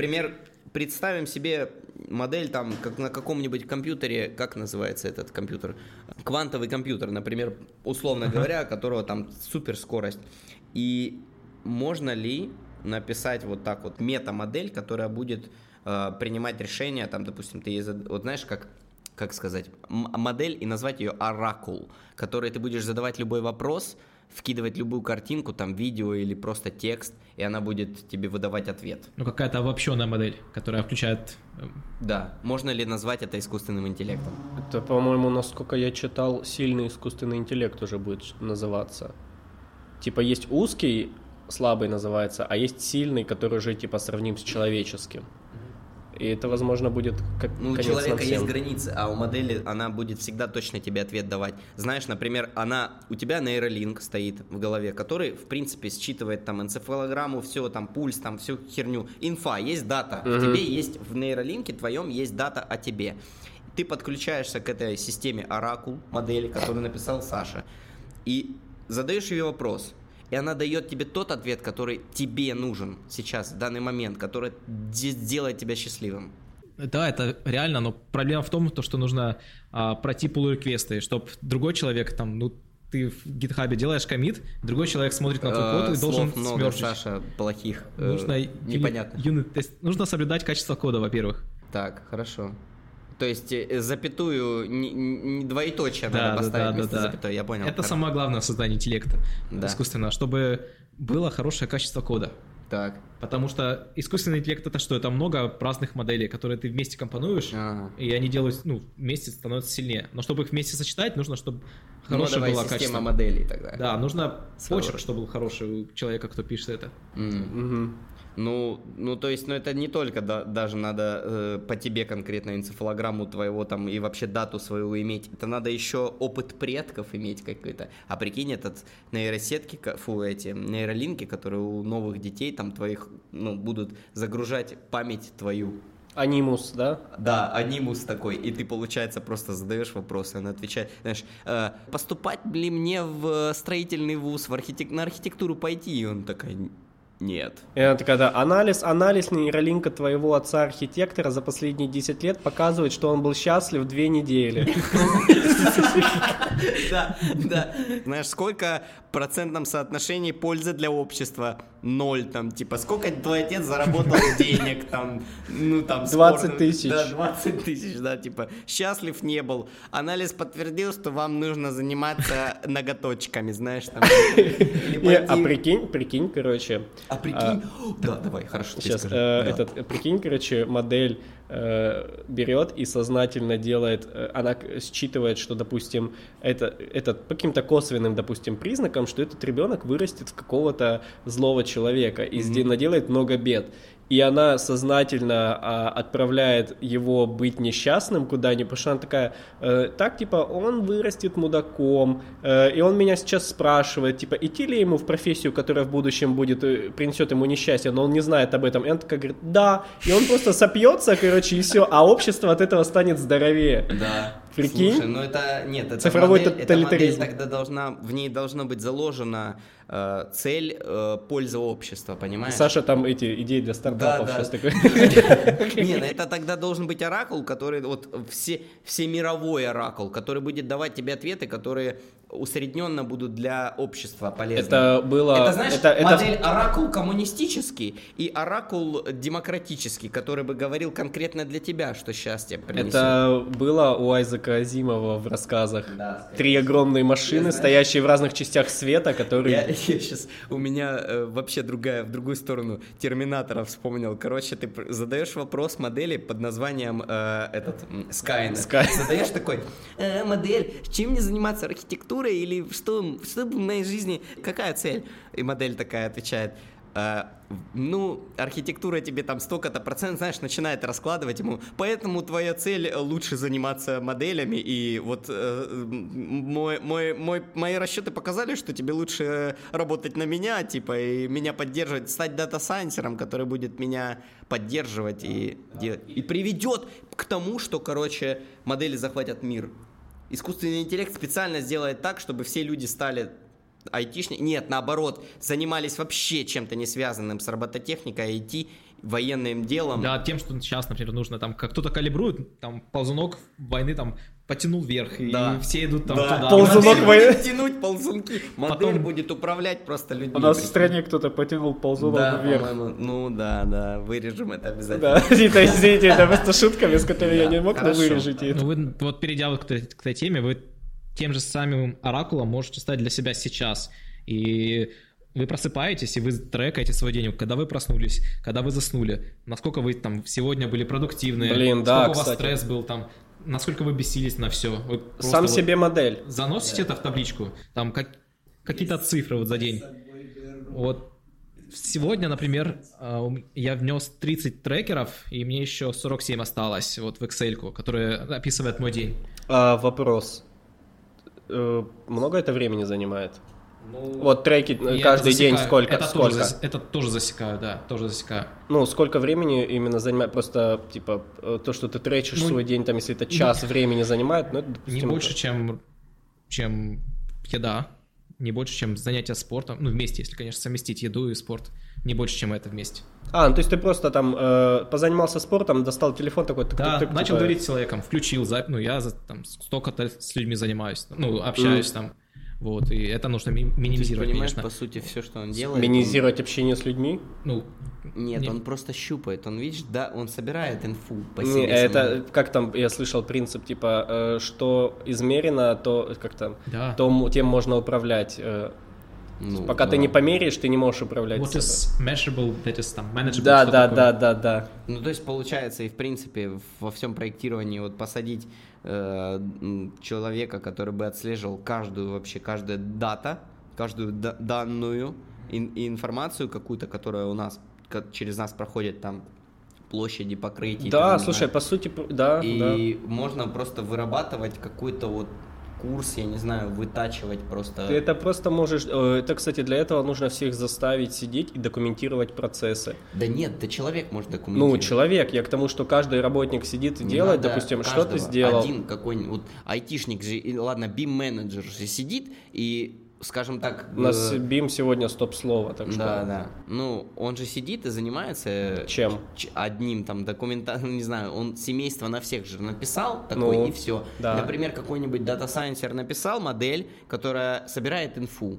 Представим себе модель там, как на каком-нибудь компьютере, как называется этот компьютер? Квантовый компьютер, например, условно говоря, которого там суперскорость. И можно ли написать вот так вот мета-модель, которая будет э, принимать решения, там, допустим, ты ей зад- вот знаешь, как как сказать, модель и назвать ее оракул, которой ты будешь задавать любой вопрос, вкидывать любую картинку, там видео или просто текст, и она будет тебе выдавать ответ. Ну, какая-то обобщенная модель, которая включает... э, Да, можно ли назвать это искусственным интеллектом? Это, по-моему, насколько я читал, сильный искусственный интеллект уже будет называться. Типа есть узкий, слабый называется, а есть сильный, который уже типа сравним с человеческим. И это, возможно, будет как Ну, у человека есть границы, а у модели она будет всегда точно тебе ответ давать. Знаешь, например, она у тебя нейролинк стоит в голове, который, в принципе, считывает там энцефалограмму, все, там пульс, там всю херню. Инфа, есть дата. Мгм. тебе есть в нейролинке твоем есть дата о тебе. Ты подключаешься к этой системе Оракул, модели, которую написал Саша, и задаешь ее вопрос. И она дает тебе тот ответ, который тебе нужен сейчас, в данный момент, который де- сделает тебя счастливым. Да, это реально, но проблема в том, то, что нужно а, пройти pull-реквесты, чтобы другой человек там, ну, ты в гитхабе делаешь комит, другой человек смотрит на твой код Э, и должен слов много, смерчить. Саша, плохих. э, Нужно, непонятно. юни- юнит-тест- нужно соблюдать качество кода, во-первых. Так, хорошо. То есть э, запятую, не, не двоеточие Да, надо да, поставить да, вместо да, да. запятой, я понял. Это Хор- самое главное в создании интеллекта Да. искусственного, чтобы было хорошее качество кода. Так. Потому что искусственный интеллект это что? Это много разных моделей, которые ты вместе компонуешь, Ага. и они делают, ну, вместе становятся сильнее. Но чтобы их вместе сочетать, нужно, чтобы Ну, хорошее давай было система качество. моделей тогда. Да, нужно Своего почерк, чтобы был хороший у человека, кто пишет это. М. Ну, ну, то есть, ну, это не только да- даже надо э, по тебе конкретно энцефалограмму твоего там и вообще дату свою иметь. Это надо еще опыт предков иметь какой-то. А прикинь, этот нейросетки, фу, эти нейролинки, которые у новых детей там твоих, ну, будут загружать память твою. Анимус, да? Да, анимус такой, и ты, получается, просто задаешь вопросы, она отвечает, знаешь, «Э, поступать ли мне в строительный вуз, в архитек... на архитектуру пойти? И он такой, нет. И она такая, да, анализ, анализ нейролинка твоего отца-архитектора за последние 10 лет показывает, что он был счастлив две недели. Да, да. Знаешь, сколько в процентном соотношении пользы для общества? Ноль там, типа, сколько твой отец заработал денег там, ну там... 20 тысяч. Да, 20 тысяч, да, типа, счастлив не был. Анализ подтвердил, что вам нужно заниматься ноготочками, знаешь, там. Не, а прикинь, прикинь, короче. А прикинь, да, давай, хорошо. Сейчас э, этот, э, прикинь, короче, модель э, берет и сознательно делает, э, она считывает, что, допустим, это, это по каким-то косвенным, допустим, признакам, что этот ребенок вырастет в какого-то злого человека и сде- наделает много бед. И она сознательно а, отправляет его быть несчастным куда-нибудь, потому что она такая, э, так, типа, он вырастет мудаком, э, и он меня сейчас спрашивает, типа, идти ли ему в профессию, которая в будущем будет, э, принесет ему несчастье, но он не знает об этом. И он такая говорит, да, и он просто сопьется, короче, и все, а общество от этого станет здоровее. Да. Прикинь? Слушай, ну это нет, это Цифровой модель, эта модель тоталитаризм. тогда должна, в ней должно быть заложена э, цель э, пользы общества, понимаешь? Саша там эти идеи для стартапов Да, да. сейчас такой. Не, ну это тогда должен быть оракул, который вот все, всемировой оракул, который будет давать тебе ответы, которые усредненно будут для общества полезны. Это было... Это, знаешь, это- это- модель оракул коммунистический и оракул демократический, который бы говорил конкретно для тебя, что счастье принесет. Это было у Айзека Азимова в рассказах. Да, Три огромные машины, знаю. стоящие в разных частях света, которые... Я, сейчас у меня э, вообще другая, в другую сторону Терминатора вспомнил. Короче, ты задаешь вопрос модели под названием э, этот Skynet. Sky. Задаешь такой, «Э, модель, чем мне заниматься, архитектурой или что, что в моей жизни, какая цель? И модель такая отвечает, «Э, ну, архитектура тебе там столько-то процент, знаешь, начинает раскладывать ему. Поэтому твоя цель лучше заниматься моделями. И вот э, мой, мой, мой, мои расчеты показали, что тебе лучше э, работать на меня, типа, и меня поддерживать, стать дата-сайенсером, который будет меня поддерживать и делать. И приведет к тому, что, короче, модели захватят мир. Искусственный интеллект специально сделает так, чтобы все люди стали айтишники, нет, наоборот, занимались вообще чем-то не связанным с робототехникой, IT, военным делом. Да, тем, что сейчас, например, нужно там, как кто-то калибрует, там ползунок войны там потянул вверх, и Да. все идут там Да. туда. Ползунок будет тянуть ползунки. Модель Потом- будет управлять просто людьми. У нас в стране кто-то потянул ползунок Да, вверх. ну да, да, вырежем это обязательно. Да, это, извините, это просто шутка, без которой я не мог, но вырежите это. Ну, вы, вот перейдя к, этой- теме, вы тем же самым оракулом можете стать для себя сейчас. И вы просыпаетесь, и вы трекаете свой день, когда вы проснулись, когда вы заснули, насколько вы там сегодня были продуктивны, Блин, да, сколько у вас кстати. стресс был там, насколько вы бесились на все. Вы Сам вот себе модель. заносите это в табличку, там как, какие-то цифры вот за день. Вот сегодня, например, э, я внес 30 трекеров, и мне еще 47 осталось вот в Excel, которая описывает мой день. А, вопрос. Э, Много это времени занимает? Ну, Вот треки каждый день засекаю. сколько? Это сколько? Тоже, зас- это тоже засекаю, да, тоже засекаю. Ну, сколько времени именно занимает? Просто, типа, э, то, что ты тречишь Ну, свой день, там, если это час времени занимает, ну, это, Не допустим, больше, это- чем, чем еда, не больше, чем занятия спортом. Ну, вместе, если, конечно, совместить еду и спорт. Не больше, чем это вместе. А, ну, то есть ты просто там э, позанимался спортом, достал телефон такой... Да, начал типа, говорить с человеком, включил запись, ну, я там столько-то с людьми занимаюсь, ну, общаюсь там, вот, и это нужно ми- Ты минимизировать, понимаешь, конечно. по сути, все, что он делает. Минимизировать общение с людьми? Ну, он- Нет, Не. он просто щупает. Он, видишь, да, он собирает инфу по Не, себе. это, самому. как там, я слышал принцип, типа, э, что измерено, то, как там, да. то тем можно управлять. э, Ну, Пока ты да. не померяешь, ты не можешь управлять. What собой. is measurable, that is там manageable. Да, да, такое? да, да, да. Ну, то есть, получается, и в принципе, во всем проектировании вот посадить э, человека, который бы отслеживал каждую вообще, каждая дата, каждую да- данную ин- информацию какую-то, которая у нас, ка- через нас проходит там площади, покрытий. Да, слушай, по сути, да, да. И можно просто вырабатывать какой-то вот курс, я не знаю, вытачивать просто. Ты это просто можешь... э, Это, кстати, для этого нужно всех заставить сидеть и документировать процессы. Да нет, да человек может Ну, документировать. человек, я к тому, что каждый работник сидит и Не делает, допустим, что ты сделал. Один какой-нибудь, вот айтишник же, ладно, бим-менеджер же сидит и скажем так... У нас э, BIM сегодня стоп-слово, так что... Да, да. Ну, он же сидит и занимается... Чем? ч- Одним там документальным, не знаю, он семейство на всех же написал такой Ну, и все. да. Например, какой-нибудь дата-сайенсер написал модель, которая собирает инфу.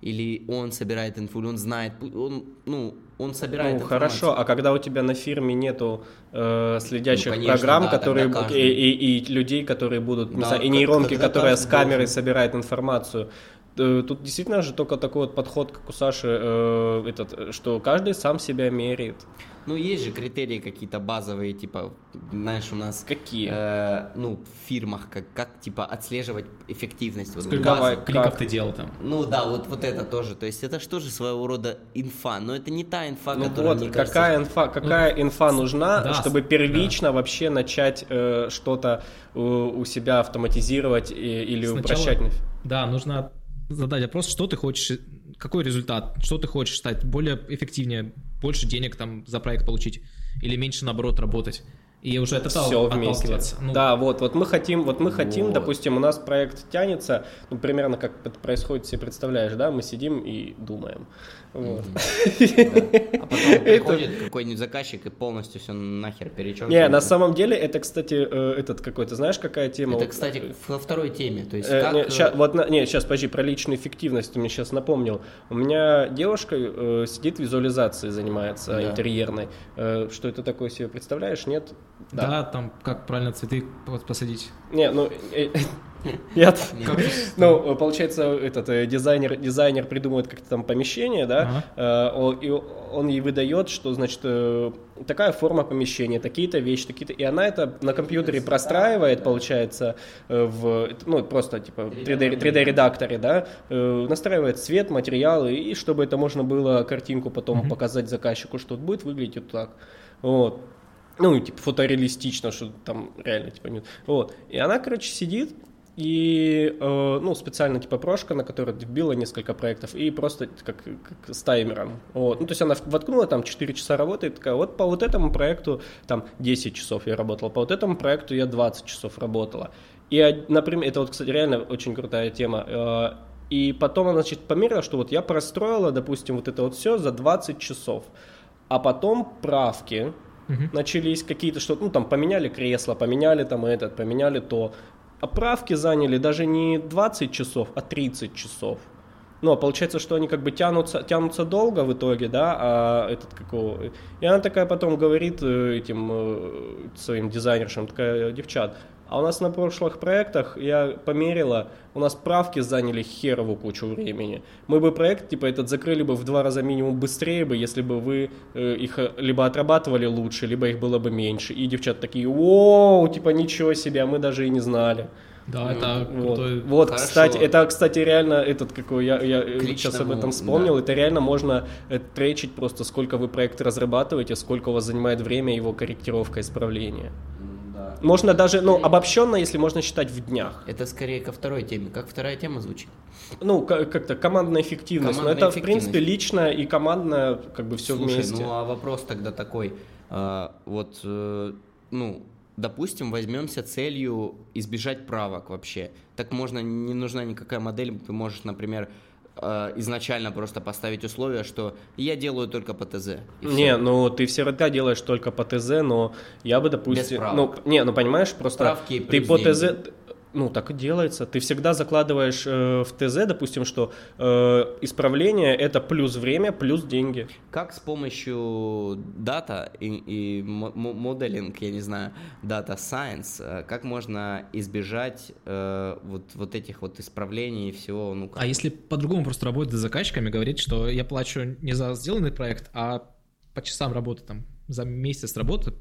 Или он собирает инфу, или он знает, он, ну, он собирает Ну, информацию. хорошо, а когда у тебя на фирме нету э, следящих Ну, конечно, программ, да, которые и, и- и людей, которые будут, не Да, знаю, и нейронки, которые с камерой должен. собирают информацию, э, тут действительно же только такой вот подход, как у Саши, э, этот, э, что каждый сам себя меряет. Ну, есть же критерии какие-то базовые, типа, знаешь, у нас... Какие? э, ну, в фирмах, как, как, типа, отслеживать эффективность. Вот Сколько кликов как? ты делал там? Ну да, вот, вот это тоже. То есть это что же своего рода инфа, но это не та инфа, Ну которая, вот, мне кажется, какая инфа, какая инфа нужна, да, чтобы первично вообще начать э, что-то у, у себя автоматизировать и- или Сначала- упрощать? Да, нужно задать вопрос, что ты хочешь, какой результат, что ты хочешь стать более эффективнее, больше денег там за проект получить или меньше наоборот работать. И уже этого все вместе. Ну, Да, вот, вот мы хотим, вот мы хотим, Вот. допустим, у нас проект тянется, ну примерно как это происходит, себе представляешь, да, мы сидим и думаем. Вот. А потом приходит какой-нибудь заказчик и полностью все нахер перечеркивает. Не, на самом деле это, кстати, э, этот какой-то, знаешь, какая тема? Это, кстати, во второй теме. То есть Э, как... не, э, ща- вот, не, сейчас, подожди, про личную эффективность ты мне сейчас напомнил. У меня девушка э, сидит визуализацией, занимается Да. интерьерной. Э, что это такое себе представляешь? Нет? да. там как правильно цветы вот посадить. Не, ну... э, Нет. Ну, получается, этот э, дизайнер, дизайнер придумывает как-то там помещение, да, э, и он ей выдает, что, значит, э, такая форма помещения, такие-то вещи, такие-то, и она это на компьютере простраивает, получается, в, ну, просто, типа, в 3D, 3D-редакторе, да, настраивает цвет, материалы, и чтобы это можно было картинку потом показать заказчику, что будет выглядеть вот так. Вот. Ну, типа, фотореалистично, что там реально, типа, нет. Вот. И она, короче, сидит, и, э, ну, специально, типа, прошка, на которой вбила несколько проектов, и просто как, как с таймером. Вот. Ну, то есть она воткнула, там, 4 часа работает, такая, вот по вот этому проекту, там, 10 часов я работал, по вот этому проекту я 20 часов работала. И, од- например, это вот, кстати, реально очень крутая тема. Э, И потом она, значит, померила, что вот я простроила, допустим, вот это вот все за 20 часов. А потом правки, Мгм. начались какие-то что ну там поменяли кресло, поменяли там этот, поменяли то. А правки заняли даже не 20 часов, а 30 часов. Ну, а получается, что они как бы тянутся, тянутся долго в итоге, да, а этот какого... И она такая потом говорит э, этим э, своим дизайнершам, такая, девчат, а у нас на прошлых проектах, я померила, у нас правки заняли херову кучу времени. Мы бы проект, типа, этот закрыли бы в два раза минимум быстрее бы, если бы вы э, их э, либо отрабатывали лучше, либо их было бы меньше. И девчат такие, воу, типа, ничего себе, а мы даже и не знали. Да, это Вот, крутой. вот Хорошо. кстати, это, кстати, реально этот какой я, я э, сейчас об этом вспомнил. да. Это реально можно э, тречить просто, сколько вы проект разрабатываете, сколько у вас занимает время его корректировка, исправление. Можно даже, ну, обобщенно, если можно считать в днях. Это скорее ко второй теме. Как вторая тема звучит? Ну, ка- как-то командная эффективность. Командная Но это, в принципе, личная и командная, как бы все Слушай, вместе. ну а вопрос тогда такой. а, вот, э, ну, допустим, возьмемся целью избежать правок вообще. Так можно, не нужна никакая модель. Ты можешь, например, э, изначально просто поставить условие, что я делаю только по ТЗ. Не, ну ты всегда делаешь только по ТЗ, но я бы, допустим... правок. Ну, не, ну понимаешь, просто Правки ты по деньги. ТЗ... Ну, так и делается. Ты всегда закладываешь э, в ТЗ, допустим, что э, исправление это плюс время, плюс деньги. Как с помощью дата и, и мо- мо- моделинг, я не знаю, дата science, э, как можно избежать э, вот, вот этих вот исправлений и всего, ну, как А если по-другому просто работать с заказчиками, говорить, что я плачу не за сделанный проект, а по часам работы, там, за месяц работы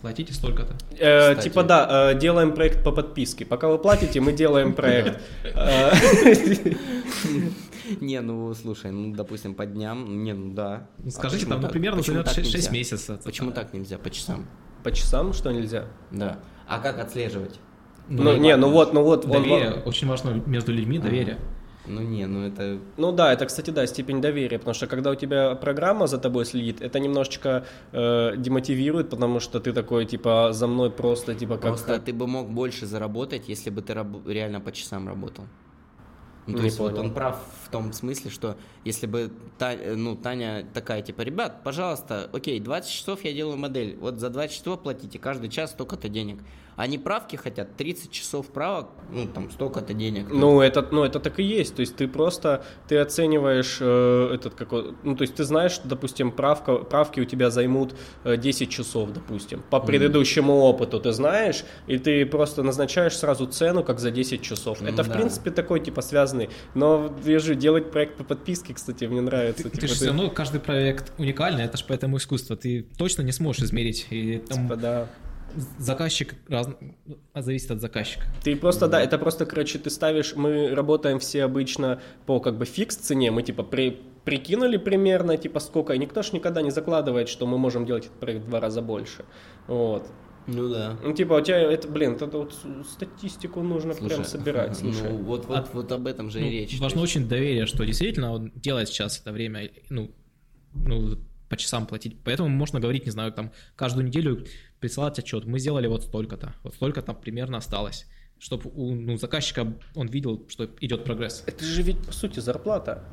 платите столько-то. Э, Кстати. типа да, э, делаем проект по подписке. Пока вы платите, мы делаем проект. Не, ну слушай, ну допустим по дням, не, ну да. Ну, А Скажите, там, ну, примерно так 6, нельзя? месяцев. Почему так нельзя по часам? По часам что нельзя? Да. А как отслеживать? Ну, не, ну вот, ну вот. Доверие, очень важно между людьми доверие. Ну не, ну это Ну да, это, кстати, да, степень доверия, потому что когда у тебя программа за тобой следит, это немножечко э, демотивирует, потому что ты такой, типа, за мной просто, типа, как... просто ты бы мог больше заработать, если бы ты раб- реально по часам работал. Ну, то Не есть вот понял. он прав в том смысле, что если бы Та- э, ну, Таня такая, типа, ребят, пожалуйста, окей, 20 часов я делаю модель, вот за 20 часов платите, каждый час столько-то денег. Они правки хотят, 30 часов правок, ну, там, столько-то денег. Ну это, ну, это так и есть. То есть ты просто, ты оцениваешь э, этот какой, ну, то есть ты знаешь, что, допустим, правка, правки у тебя займут э, 10 часов, допустим. По предыдущему опыту ты знаешь, и ты просто назначаешь сразу цену, как за 10 часов. Это, в да. принципе, такой, типа, связанный. Но, вижу, делать проект по подписке, кстати, мне нравится. Ты, Типа, же все равно, каждый проект уникальный, это же поэтому искусство. Ты точно не сможешь измерить. И там типа, да. Заказчик раз... зависит от заказчика. Ты просто, да, это просто, короче, ты ставишь, мы работаем все обычно по как бы фикс цене, мы типа при, прикинули примерно, типа сколько, и никто ж никогда не закладывает, что мы можем делать этот проект в два раза больше. Вот. Ну да. Ну, типа, у тебя это, блин, это вот статистику нужно прям Слушай, собирать, слушай. Ну, вот, вот, А- вот об этом же Ну, и речь. важно есть- очень доверие, что действительно он делает сейчас это время, ну, ну, по часам платить. Поэтому можно говорить, не знаю, там, каждую неделю присылать отчет. Мы сделали вот столько-то, вот столько-то примерно осталось. Чтобы у ну, заказчика он видел, что идет прогресс. Это же ведь, по сути, зарплата.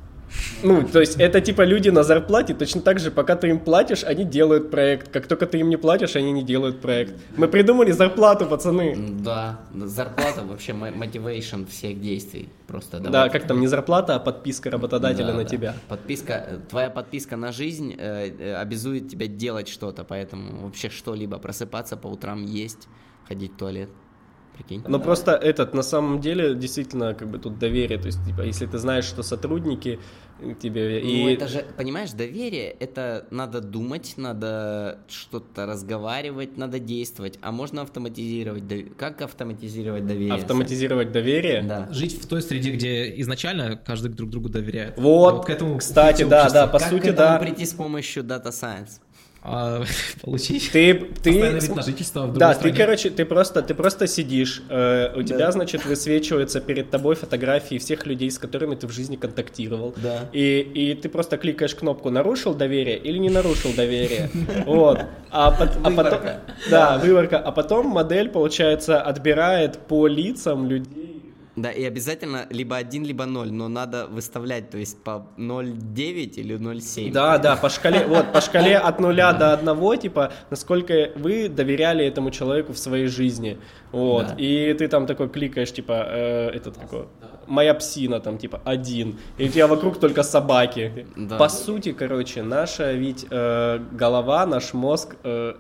Ну, то есть это типа люди на зарплате, точно так же, пока ты им платишь, они делают проект. Как только ты им не платишь, они не делают проект. Мы придумали зарплату, пацаны. Да, зарплата вообще мотивейшн всех действий. Просто Да, как там, не зарплата, а подписка работодателя Да, на да. тебя. Подписка, э, твоя подписка на жизнь э, э, обязует тебя делать что-то, поэтому вообще что-либо, просыпаться по утрам, есть, ходить в туалет. Прикинь. Но просто этот, на самом деле, действительно, как бы тут доверие. То есть, типа, если ты знаешь, что сотрудники тебе... Ну, и... это же, понимаешь, доверие, это надо думать, надо что-то разговаривать, надо действовать. А можно автоматизировать. дов- Как автоматизировать доверие? Автоматизировать доверие. Да. Жить в той среде, где изначально каждый друг другу доверяет. Вот, к этому кстати, да, да, по как сути, да. прийти с помощью Data Science? А, получить Ты, ты, на жительство в да, стране. ты, короче, ты просто, ты просто сидишь, э, у тебя, значит, высвечиваются перед тобой фотографии всех людей, с которыми ты в жизни контактировал. Да. И, и ты просто кликаешь кнопку «Нарушил доверие» или «Не нарушил доверие». Вот. А, а потом... Да, выборка. А потом модель, получается, отбирает по лицам людей. Да, и обязательно либо 1, либо 0, но надо выставлять, то есть по 0,9 или 0,7. Да, да, по шкале, вот, по шкале от нуля до одного, типа, насколько вы доверяли этому человеку в своей жизни, вот, Да. и ты там такой кликаешь, типа, э, этот какой, моя псина, там, типа, один, и у тебя вокруг только собаки. Да. По сути, короче, наша ведь э, голова, наш мозг э,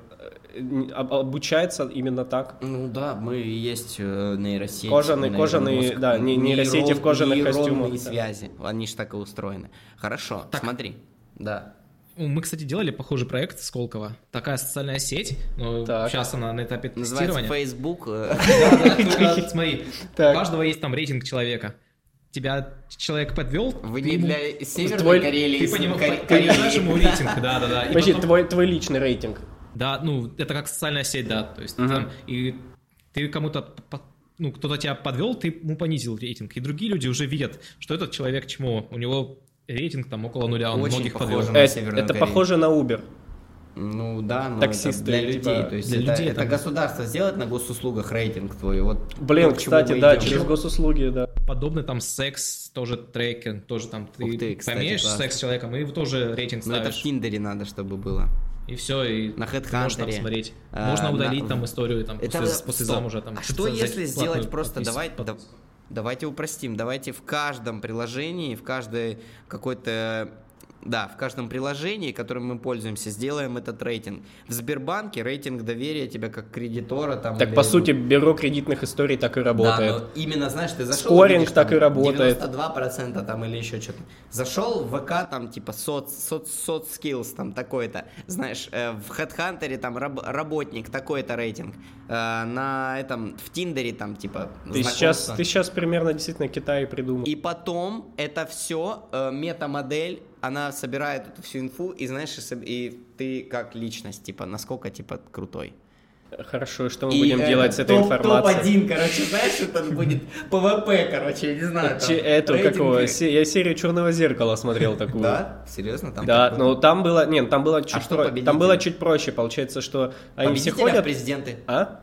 обучается именно так. Ну да, мы и есть э, нейросети. Кожаные- кожаные, да, не- нейросети в кожаных костюмах, да. связи, они же так и устроены. Хорошо, смотри. Да. Ну, Мы, кстати, делали похожий проект Сколково. Такая социальная сеть, но Так. сейчас она на этапе Называется тестирования. Facebook. э, Смотри, Так. у каждого есть там рейтинг человека. Тебя человек подвел, Вы не ему- для Северной Твой- Карелии. ты с- поним- Каре- понижаешь Карелии. ему рейтинг, да, да, да. И Подожди, потом- твой, твой личный рейтинг. Да, ну, это как социальная сеть, да. То есть там, и ты кому-то, ну, кто-то тебя подвел, ты ему понизил рейтинг. И другие люди уже видят, что этот человек чему. У него рейтинг там около нуля, он Очень многих похоже подвел. на Э, это похоже на Uber. Ну да, но Таксисты, это для людей. типа, То есть для это, людей это там- государство сделает на госуслугах рейтинг твой. Вот Блин, чему кстати, да, идем. через госуслуги, да. Подобный там секс, тоже трекинг, тоже там ты, Ух ты, кстати, помеешь секс с человеком, и тоже рейтинг Но это в ставишь. Тиндере надо, чтобы было. И все, и На можешь там смотреть. А, Можно на- удалить там историю там, Это после, после замужа. Там, а что за- если сделать просто, подпис- давай, под- да- давайте упростим, давайте в каждом приложении, в каждой какой-то, да, в каждом приложении, которым мы пользуемся, сделаем этот рейтинг. В Сбербанке рейтинг доверия тебя как кредитора там. Так, или- по сути, бюро кредитных историй так и работает. Да, но именно, знаешь, ты зашел... Скоринг видишь, так там и работает. 92% там или еще что-то. Зашел в ВК, там, типа, соц, соц, соцскиллс, там, такой-то. Знаешь, э, в HeadHunter там раб- работник, такой-то рейтинг. Э, на этом, в Тиндере там, типа, Ты сейчас, знакомство. ты сейчас примерно действительно Китай придумал. И потом это все, метамодель, она собирает эту всю инфу, и знаешь, и, ты как личность, типа, насколько, типа, крутой. Хорошо, что мы И, будем э, делать с этой топ- информацией? Топ-1, короче, знаешь, это будет ПВП, короче, я не знаю. там, Эту, рейтинги. какого, се- я серию Черного зеркала смотрел такую. Да? Серьезно? Там Да, такое? ну там было, нет, там было чуть, что про- там было чуть проще, получается, что они все Победителя в ходят, президенты. а?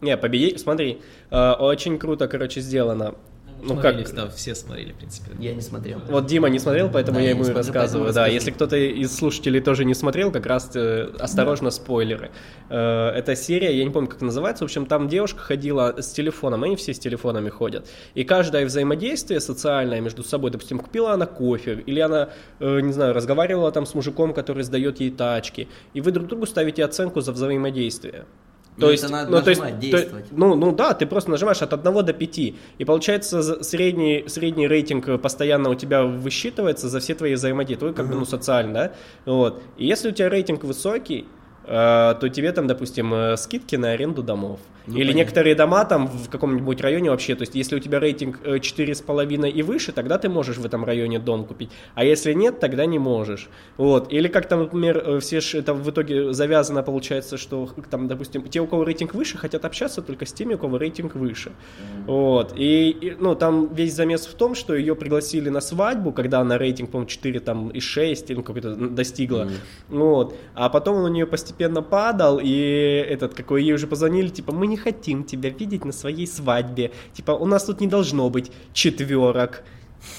Не, победитель, смотри, э, очень круто, короче, сделано. Ну Смотрели, как, да, все смотрели, в принципе. Я не смотрел. Вот Дима не смотрел, поэтому Да, я ему и рассказываю. Да, если кто-то из слушателей тоже не смотрел, как раз э, осторожно спойлеры. Э, Эта серия, я не помню, как называется, в общем, там девушка ходила с телефоном, они все с телефонами ходят. И каждое взаимодействие социальное между собой, допустим, купила она кофе, или она, э, не знаю, разговаривала там с мужиком, который сдает ей тачки, и вы друг другу ставите оценку за взаимодействие. Ну, это надо то есть, нажимать, то- действовать. ну, ну да, ты просто нажимаешь от 1 до 5. И получается, средний, средний рейтинг постоянно у тебя высчитывается за все твои взаимодействия. Как бы, ну, социально, да? Вот. И если у тебя рейтинг высокий, э, то тебе там, допустим, э, скидки на аренду домов. Ну, Или понятно. некоторые дома там в каком-нибудь районе вообще, то есть если у тебя рейтинг э, 4,5 и выше, тогда ты можешь в этом районе дом купить, а если нет, тогда не можешь. Вот. Или как там, например, э, все же это в итоге завязано получается, что там, допустим, те, у кого рейтинг выше, хотят общаться только с теми, у кого рейтинг выше. Вот. И, и, ну, там весь замес в том, что ее пригласили на свадьбу, когда она рейтинг, по-моему, 4 там и 6 или какой-то достигла. Вот. А потом он у нее постепенно падал, и этот, какой ей уже позвонили, типа, мы не хотим тебя видеть на своей свадьбе. Типа, у нас тут не должно быть четверок.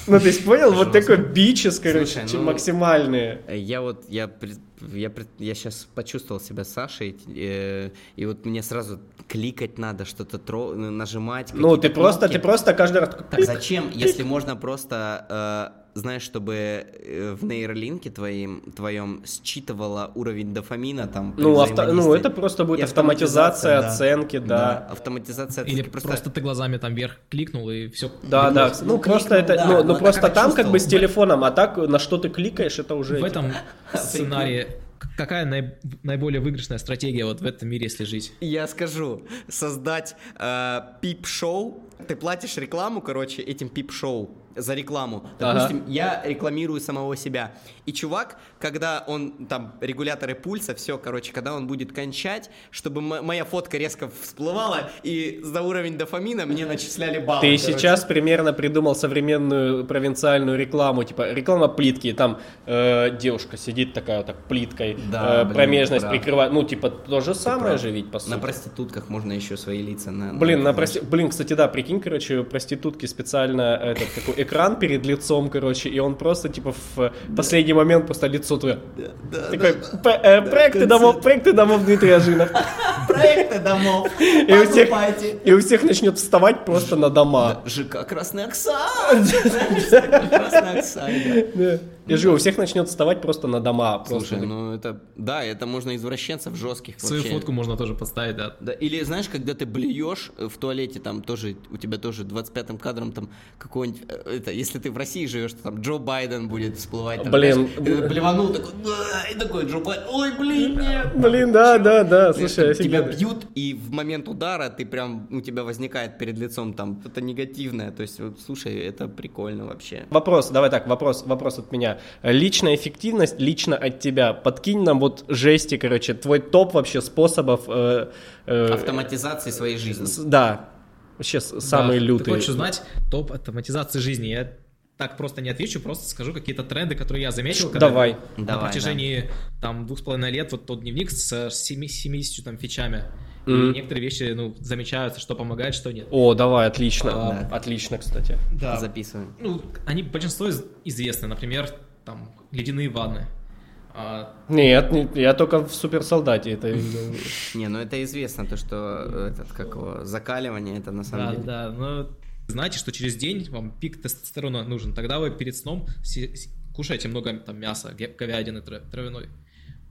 Ну, то есть, понял? Вот такой бичес, короче, чем ну, максимальные. Я вот, я, я, я сейчас почувствовал себя Сашей, э, и вот мне сразу кликать надо, что-то тро- нажимать. Ну, ты просто, кнопки. ты просто каждый раз Так зачем, если можно просто, э, знаешь, чтобы э, в нейролинке твоим, твоем считывало уровень дофамина там Ну, авто- ну, это просто будет И автоматизация, да. оценки, да. автоматизация Или оценки. просто... ты глазами там вверх кликнул и все. Да, да. Ну, Ну, просто кликнул, это, да, ну, ну это просто там как бы с телефоном, а так на что ты кликаешь, это уже... В этом сценарии какая наиболее выигрышная стратегия вот в этом мире, если жить? Я скажу, создать э, пип-шоу, ты платишь рекламу, короче, этим пип-шоу за рекламу. Ага. Допустим, я рекламирую самого себя. И чувак, когда он там регуляторы пульса, все, короче, когда он будет кончать, чтобы моя фотка резко всплывала, и за уровень дофамина мне начисляли баллы. Ты короче. сейчас примерно придумал современную провинциальную рекламу, типа реклама плитки, там э, девушка сидит такая так плиткой, Да, э, блин, промежность прав. прикрывает, ну типа то же самое прав. же ведь по сути. На проститутках можно еще свои лица на... Блин, на на- прости... Блин, кстати, да, прикинь, короче, проститутки специально этот такой экран перед лицом, короче, и он просто типа в последний момент просто лицо твое. Такой «П- э, проекты домов, проекты домов Дмитрия Ажинов. Проекты домов. И у всех, и у всех начнет вставать просто на дома. ЖК Красный Оксан. Красный Оксан. Я же у всех начнет вставать просто на дома. Просто. Слушай, ну это, да, это можно извращенцев жестких Свою вообще. фотку можно тоже подставить, да. Да, или знаешь, когда ты блюешь в туалете, там тоже, у тебя тоже 25-м кадром там какой-нибудь, э, это, если ты в России живешь, то там Джо Байден будет всплывать. Там, Блин. знаешь, э, блеванул такой, и такой Джо Байден, ой, блин, нет. Блин, да, да, да, слушай, тебя бьют, и в момент удара ты прям, у тебя возникает перед лицом там что-то негативное. То есть, слушай, это прикольно вообще. Вопрос, давай так, вопрос, вопрос от меня. Личная эффективность, лично от тебя. Подкинь нам вот жести, короче, твой топ вообще способов. э, э, Автоматизации своей жизни. с- Да, вообще с- самые Да, лютые. Ты хочешь узнать топ автоматизации жизни? Я так просто не отвечу, просто скажу какие-то тренды, которые я заметил. когда Давай. На Давай, протяжении там двух с половиной лет вот тот дневник с семи- 70 там фичами. И некоторые вещи, ну, замечаются, что помогает, что нет. О, давай, отлично. Да. Отлично, кстати. Да. Записываем. Ну, они большинство из- известны. Например, там, ледяные ванны. А, Нет, не- я только в суперсолдате это видел. Не, ну это известно, то, что э, этот, как его, закаливание, это на самом да, деле. да, но знаете, что через день вам пик тестостерона нужен. Тогда вы перед сном си- си- кушаете много там мяса, говядины тра- травяной,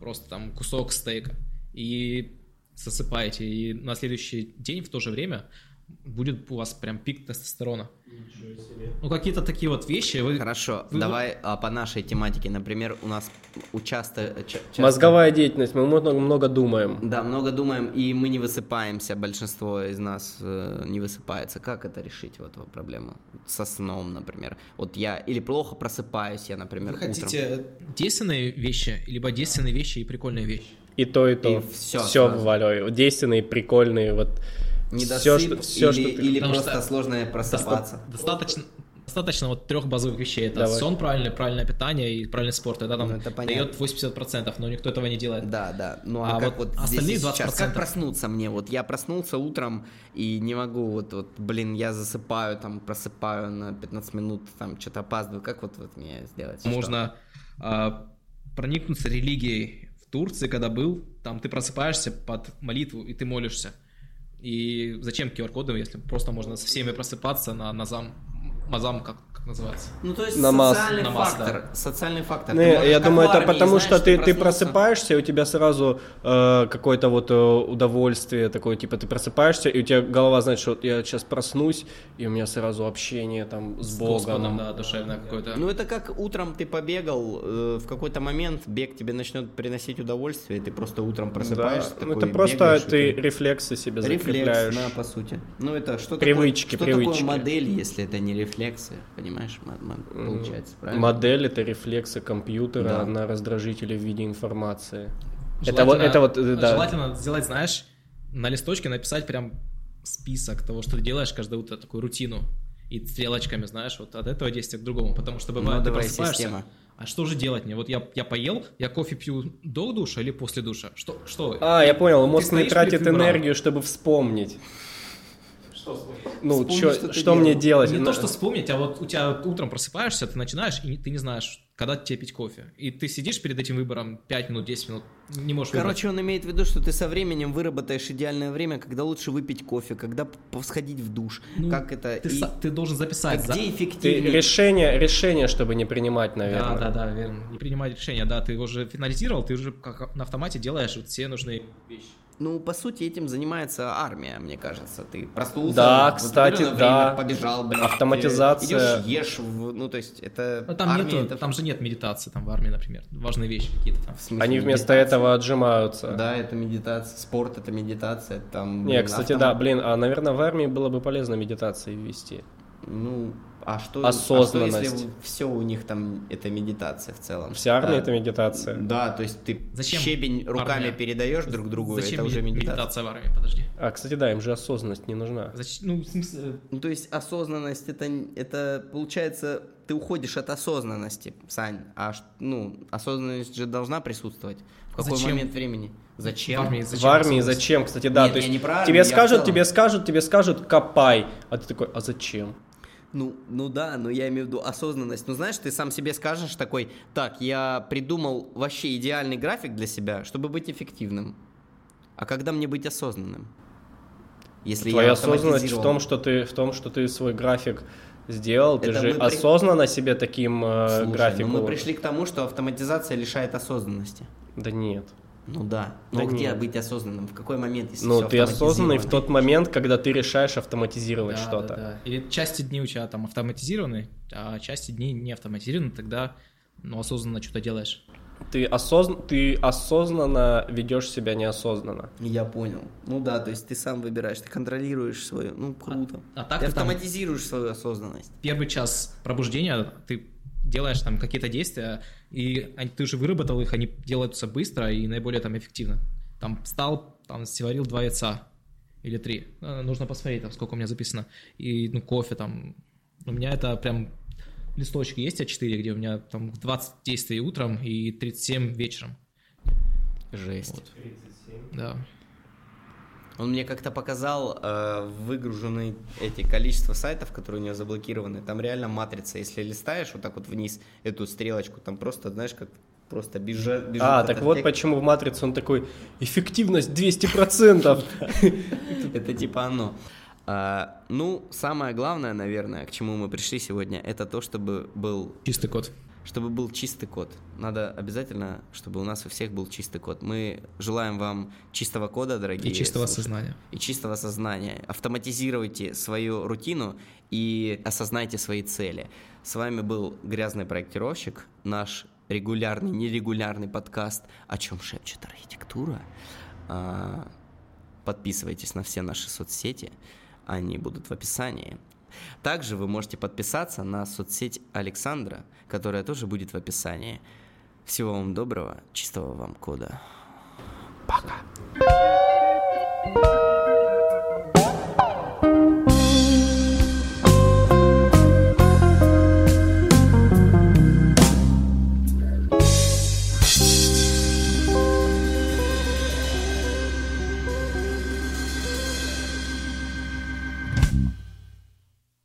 просто там кусок стейка и засыпаете. И на следующий день в то же время будет у вас прям пик тестостерона. Ну, какие-то такие вот вещи. Вы... Хорошо, Вы- давай а, по нашей тематике. Например, у нас участо... ча- часто- Мозговая деятельность, мы много, много думаем. Да, много думаем, и мы не высыпаемся, большинство из нас э, не высыпается. Как это решить, вот эту проблему? Со сном, например. Вот я или плохо просыпаюсь я, например, Вы утром. хотите действенные вещи, либо действенные вещи и прикольные вещи? И то, и то. И всё Все сразу. вваливай. Действенные, прикольные, вот. Недосып Все, что, все, или, что ты- или Потому просто что сложно просыпаться. Доста- Достаточно, Достаточно вот трех базовых вещей. Это Давай. сон правильный, правильное питание и правильный спорт. Это там Ну, это понятно. дает 80%, но никто этого не делает. Да, да. Ну а, А как вот вот, здесь остальные и сейчас? 20%? Как проснуться мне? Вот я проснулся утром и не могу, вот, вот, блин, я засыпаю, там, просыпаю на 15 минут, там, что-то опаздываю. Как вот, вот мне сделать? Можно а, проникнуться религией в Турции, когда был, там ты просыпаешься под молитву и ты молишься. И зачем QR-коды, если просто можно со всеми просыпаться на назам, мазам, как, как называется? Ну, то есть Намаз. социальный Намаз, фактор. Социальный фактор. Можешь, я думаю, это потому, знаешь, что ты, ты просыпаешься, и у тебя сразу э, какое-то вот э, удовольствие такое, типа ты просыпаешься, и у тебя голова знает, что я сейчас проснусь, и у меня сразу общение там с, Богом. Господом, да, душевное какое-то. Ну, это как утром ты побегал, э, в какой-то момент бег тебе начнет приносить удовольствие, и ты просто утром Да. просыпаешься. Ну, такой, это просто бегаешь, и ты рефлексы себе Рефлекс, закрепляешь. да, по сути. Ну, это что Привычки, такое, что привычки. такое модель, если это не рефлексы, понимаешь, мо- получается, правильно? Модель это рефлексы компьютера Да. на раздражители в виде информации. Это вот, Желательно- это вот, да. Желательно сделать, знаешь, на листочке написать прям список того, что ты делаешь каждое утро, такую рутину. И стрелочками, знаешь, вот от этого действия к другому. Потому что бывает, Ну, ты просыпаешься, система. а что же делать мне? Вот я, я поел, я кофе пью до душа или после душа? Что? что? А, я понял, мозг не тратит энергию, чтобы вспомнить. Ну, Вспомни, чё- что ты что мне делать? Не Ну, то, что вспомнить, а вот у тебя утром просыпаешься, ты начинаешь, и ты не знаешь, когда тебе пить кофе. И ты сидишь перед этим выбором 5 минут, 10 минут, не можешь выбрать. Короче, он имеет в виду, что ты со временем выработаешь идеальное время, когда лучше выпить кофе, когда сходить в душ, Ну, как это... ты, и са- ты должен записать. за- где Ты эффективнее... решение, решение, чтобы не принимать, наверное. Да, да, да, верно. Не принимать решения, да, ты его уже финализировал, ты уже как на автомате делаешь вот все нужные вещи. Ну, по сути, этим занимается армия, мне кажется. Ты проснулся, Да, в кстати, определенное да. время побежал, блин. Автоматизация. Идешь, ешь, в- ну, то есть, это Ну, там, армия, нету, это- там же нет медитации, там в армии, например, важные вещи какие-то там. в смысле, Они вместо медитация. этого отжимаются. Да, это медитация, спорт это медитация, там... Не, блин, кстати, автомат- да, блин, а, наверное, в армии было бы полезно медитации ввести. Ну, а что, Осознанность. А что, если все у них там это медитация в целом? Вся армия Да. это медитация. Да, то есть ты Зачем щебень руками армия? передаешь друг другу, Зачем это уже меди- медитация. в армии, подожди. А, кстати, да, им же осознанность не нужна. Зачем, ну, в смысле, Ну, то есть осознанность это, это получается, ты уходишь от осознанности, Сань, а ну, осознанность же должна присутствовать. В какой Зачем? момент времени? Зачем? в армии в армии зачем, кстати, да, Нет, то я есть не про армию, тебе скажут, тебе скажут, тебе скажут, копай, а ты такой, а зачем? Ну, ну да, но я имею в виду осознанность. Ну знаешь, ты сам себе скажешь такой, так, я придумал вообще идеальный график для себя, чтобы быть эффективным. А когда мне быть осознанным? Если Твоя осознанность в том, что ты в том, что ты свой график сделал, ты Это же мы при- осознанно себе таким э, Слушай, ну графиком. мы пришли к тому, что автоматизация лишает осознанности. Да нет. Ну да. Да Но где нет. быть осознанным? В какой момент, если Ну, ты осознанный в тот момент, когда ты решаешь автоматизировать Да, что-то. да, да. Или части дней у тебя там автоматизированы, а части дней не автоматизированы, тогда ну, осознанно что-то делаешь. Ты, осозн... ты осознанно ведешь себя неосознанно. Я понял. Ну да, то есть ты сам выбираешь, ты контролируешь свою. Ну, круто. а так ты ты там- автоматизируешь свою осознанность. Первый час пробуждения ты делаешь там какие-то действия, и ты уже выработал их, они делаются быстро и наиболее там эффективно. Там встал, там сварил два яйца или три. Э, Нужно посмотреть, там, сколько у меня записано. И, ну, кофе там. У меня это прям листочки есть А4, где у меня там 20 действий утром и 37 вечером. Жесть. Да. Он мне как-то показал э, выгруженные эти количество сайтов, которые у него заблокированы. Там реально матрица. Если листаешь вот так вот вниз эту стрелочку, там просто, знаешь, как просто бежит. бежит А, так вот текст. почему в Матрице он такой, эффективность 200%. Это типа оно. А, ну, самое главное, наверное, к чему мы пришли сегодня, это то, чтобы был Чистый код. Чтобы был чистый код. Надо обязательно, чтобы у нас у всех был чистый код. Мы желаем вам чистого кода, дорогие. И чистого слушатели. сознания. И чистого сознания. Автоматизируйте свою рутину и осознайте свои цели. С вами был грязный проектировщик, наш регулярный, нерегулярный подкаст «О чем шепчет архитектура». А, Подписывайтесь на все наши соцсети, они будут в описании. Также вы можете подписаться на соцсеть Александра, которая тоже будет в описании. Всего вам доброго, чистого вам кода. Пока.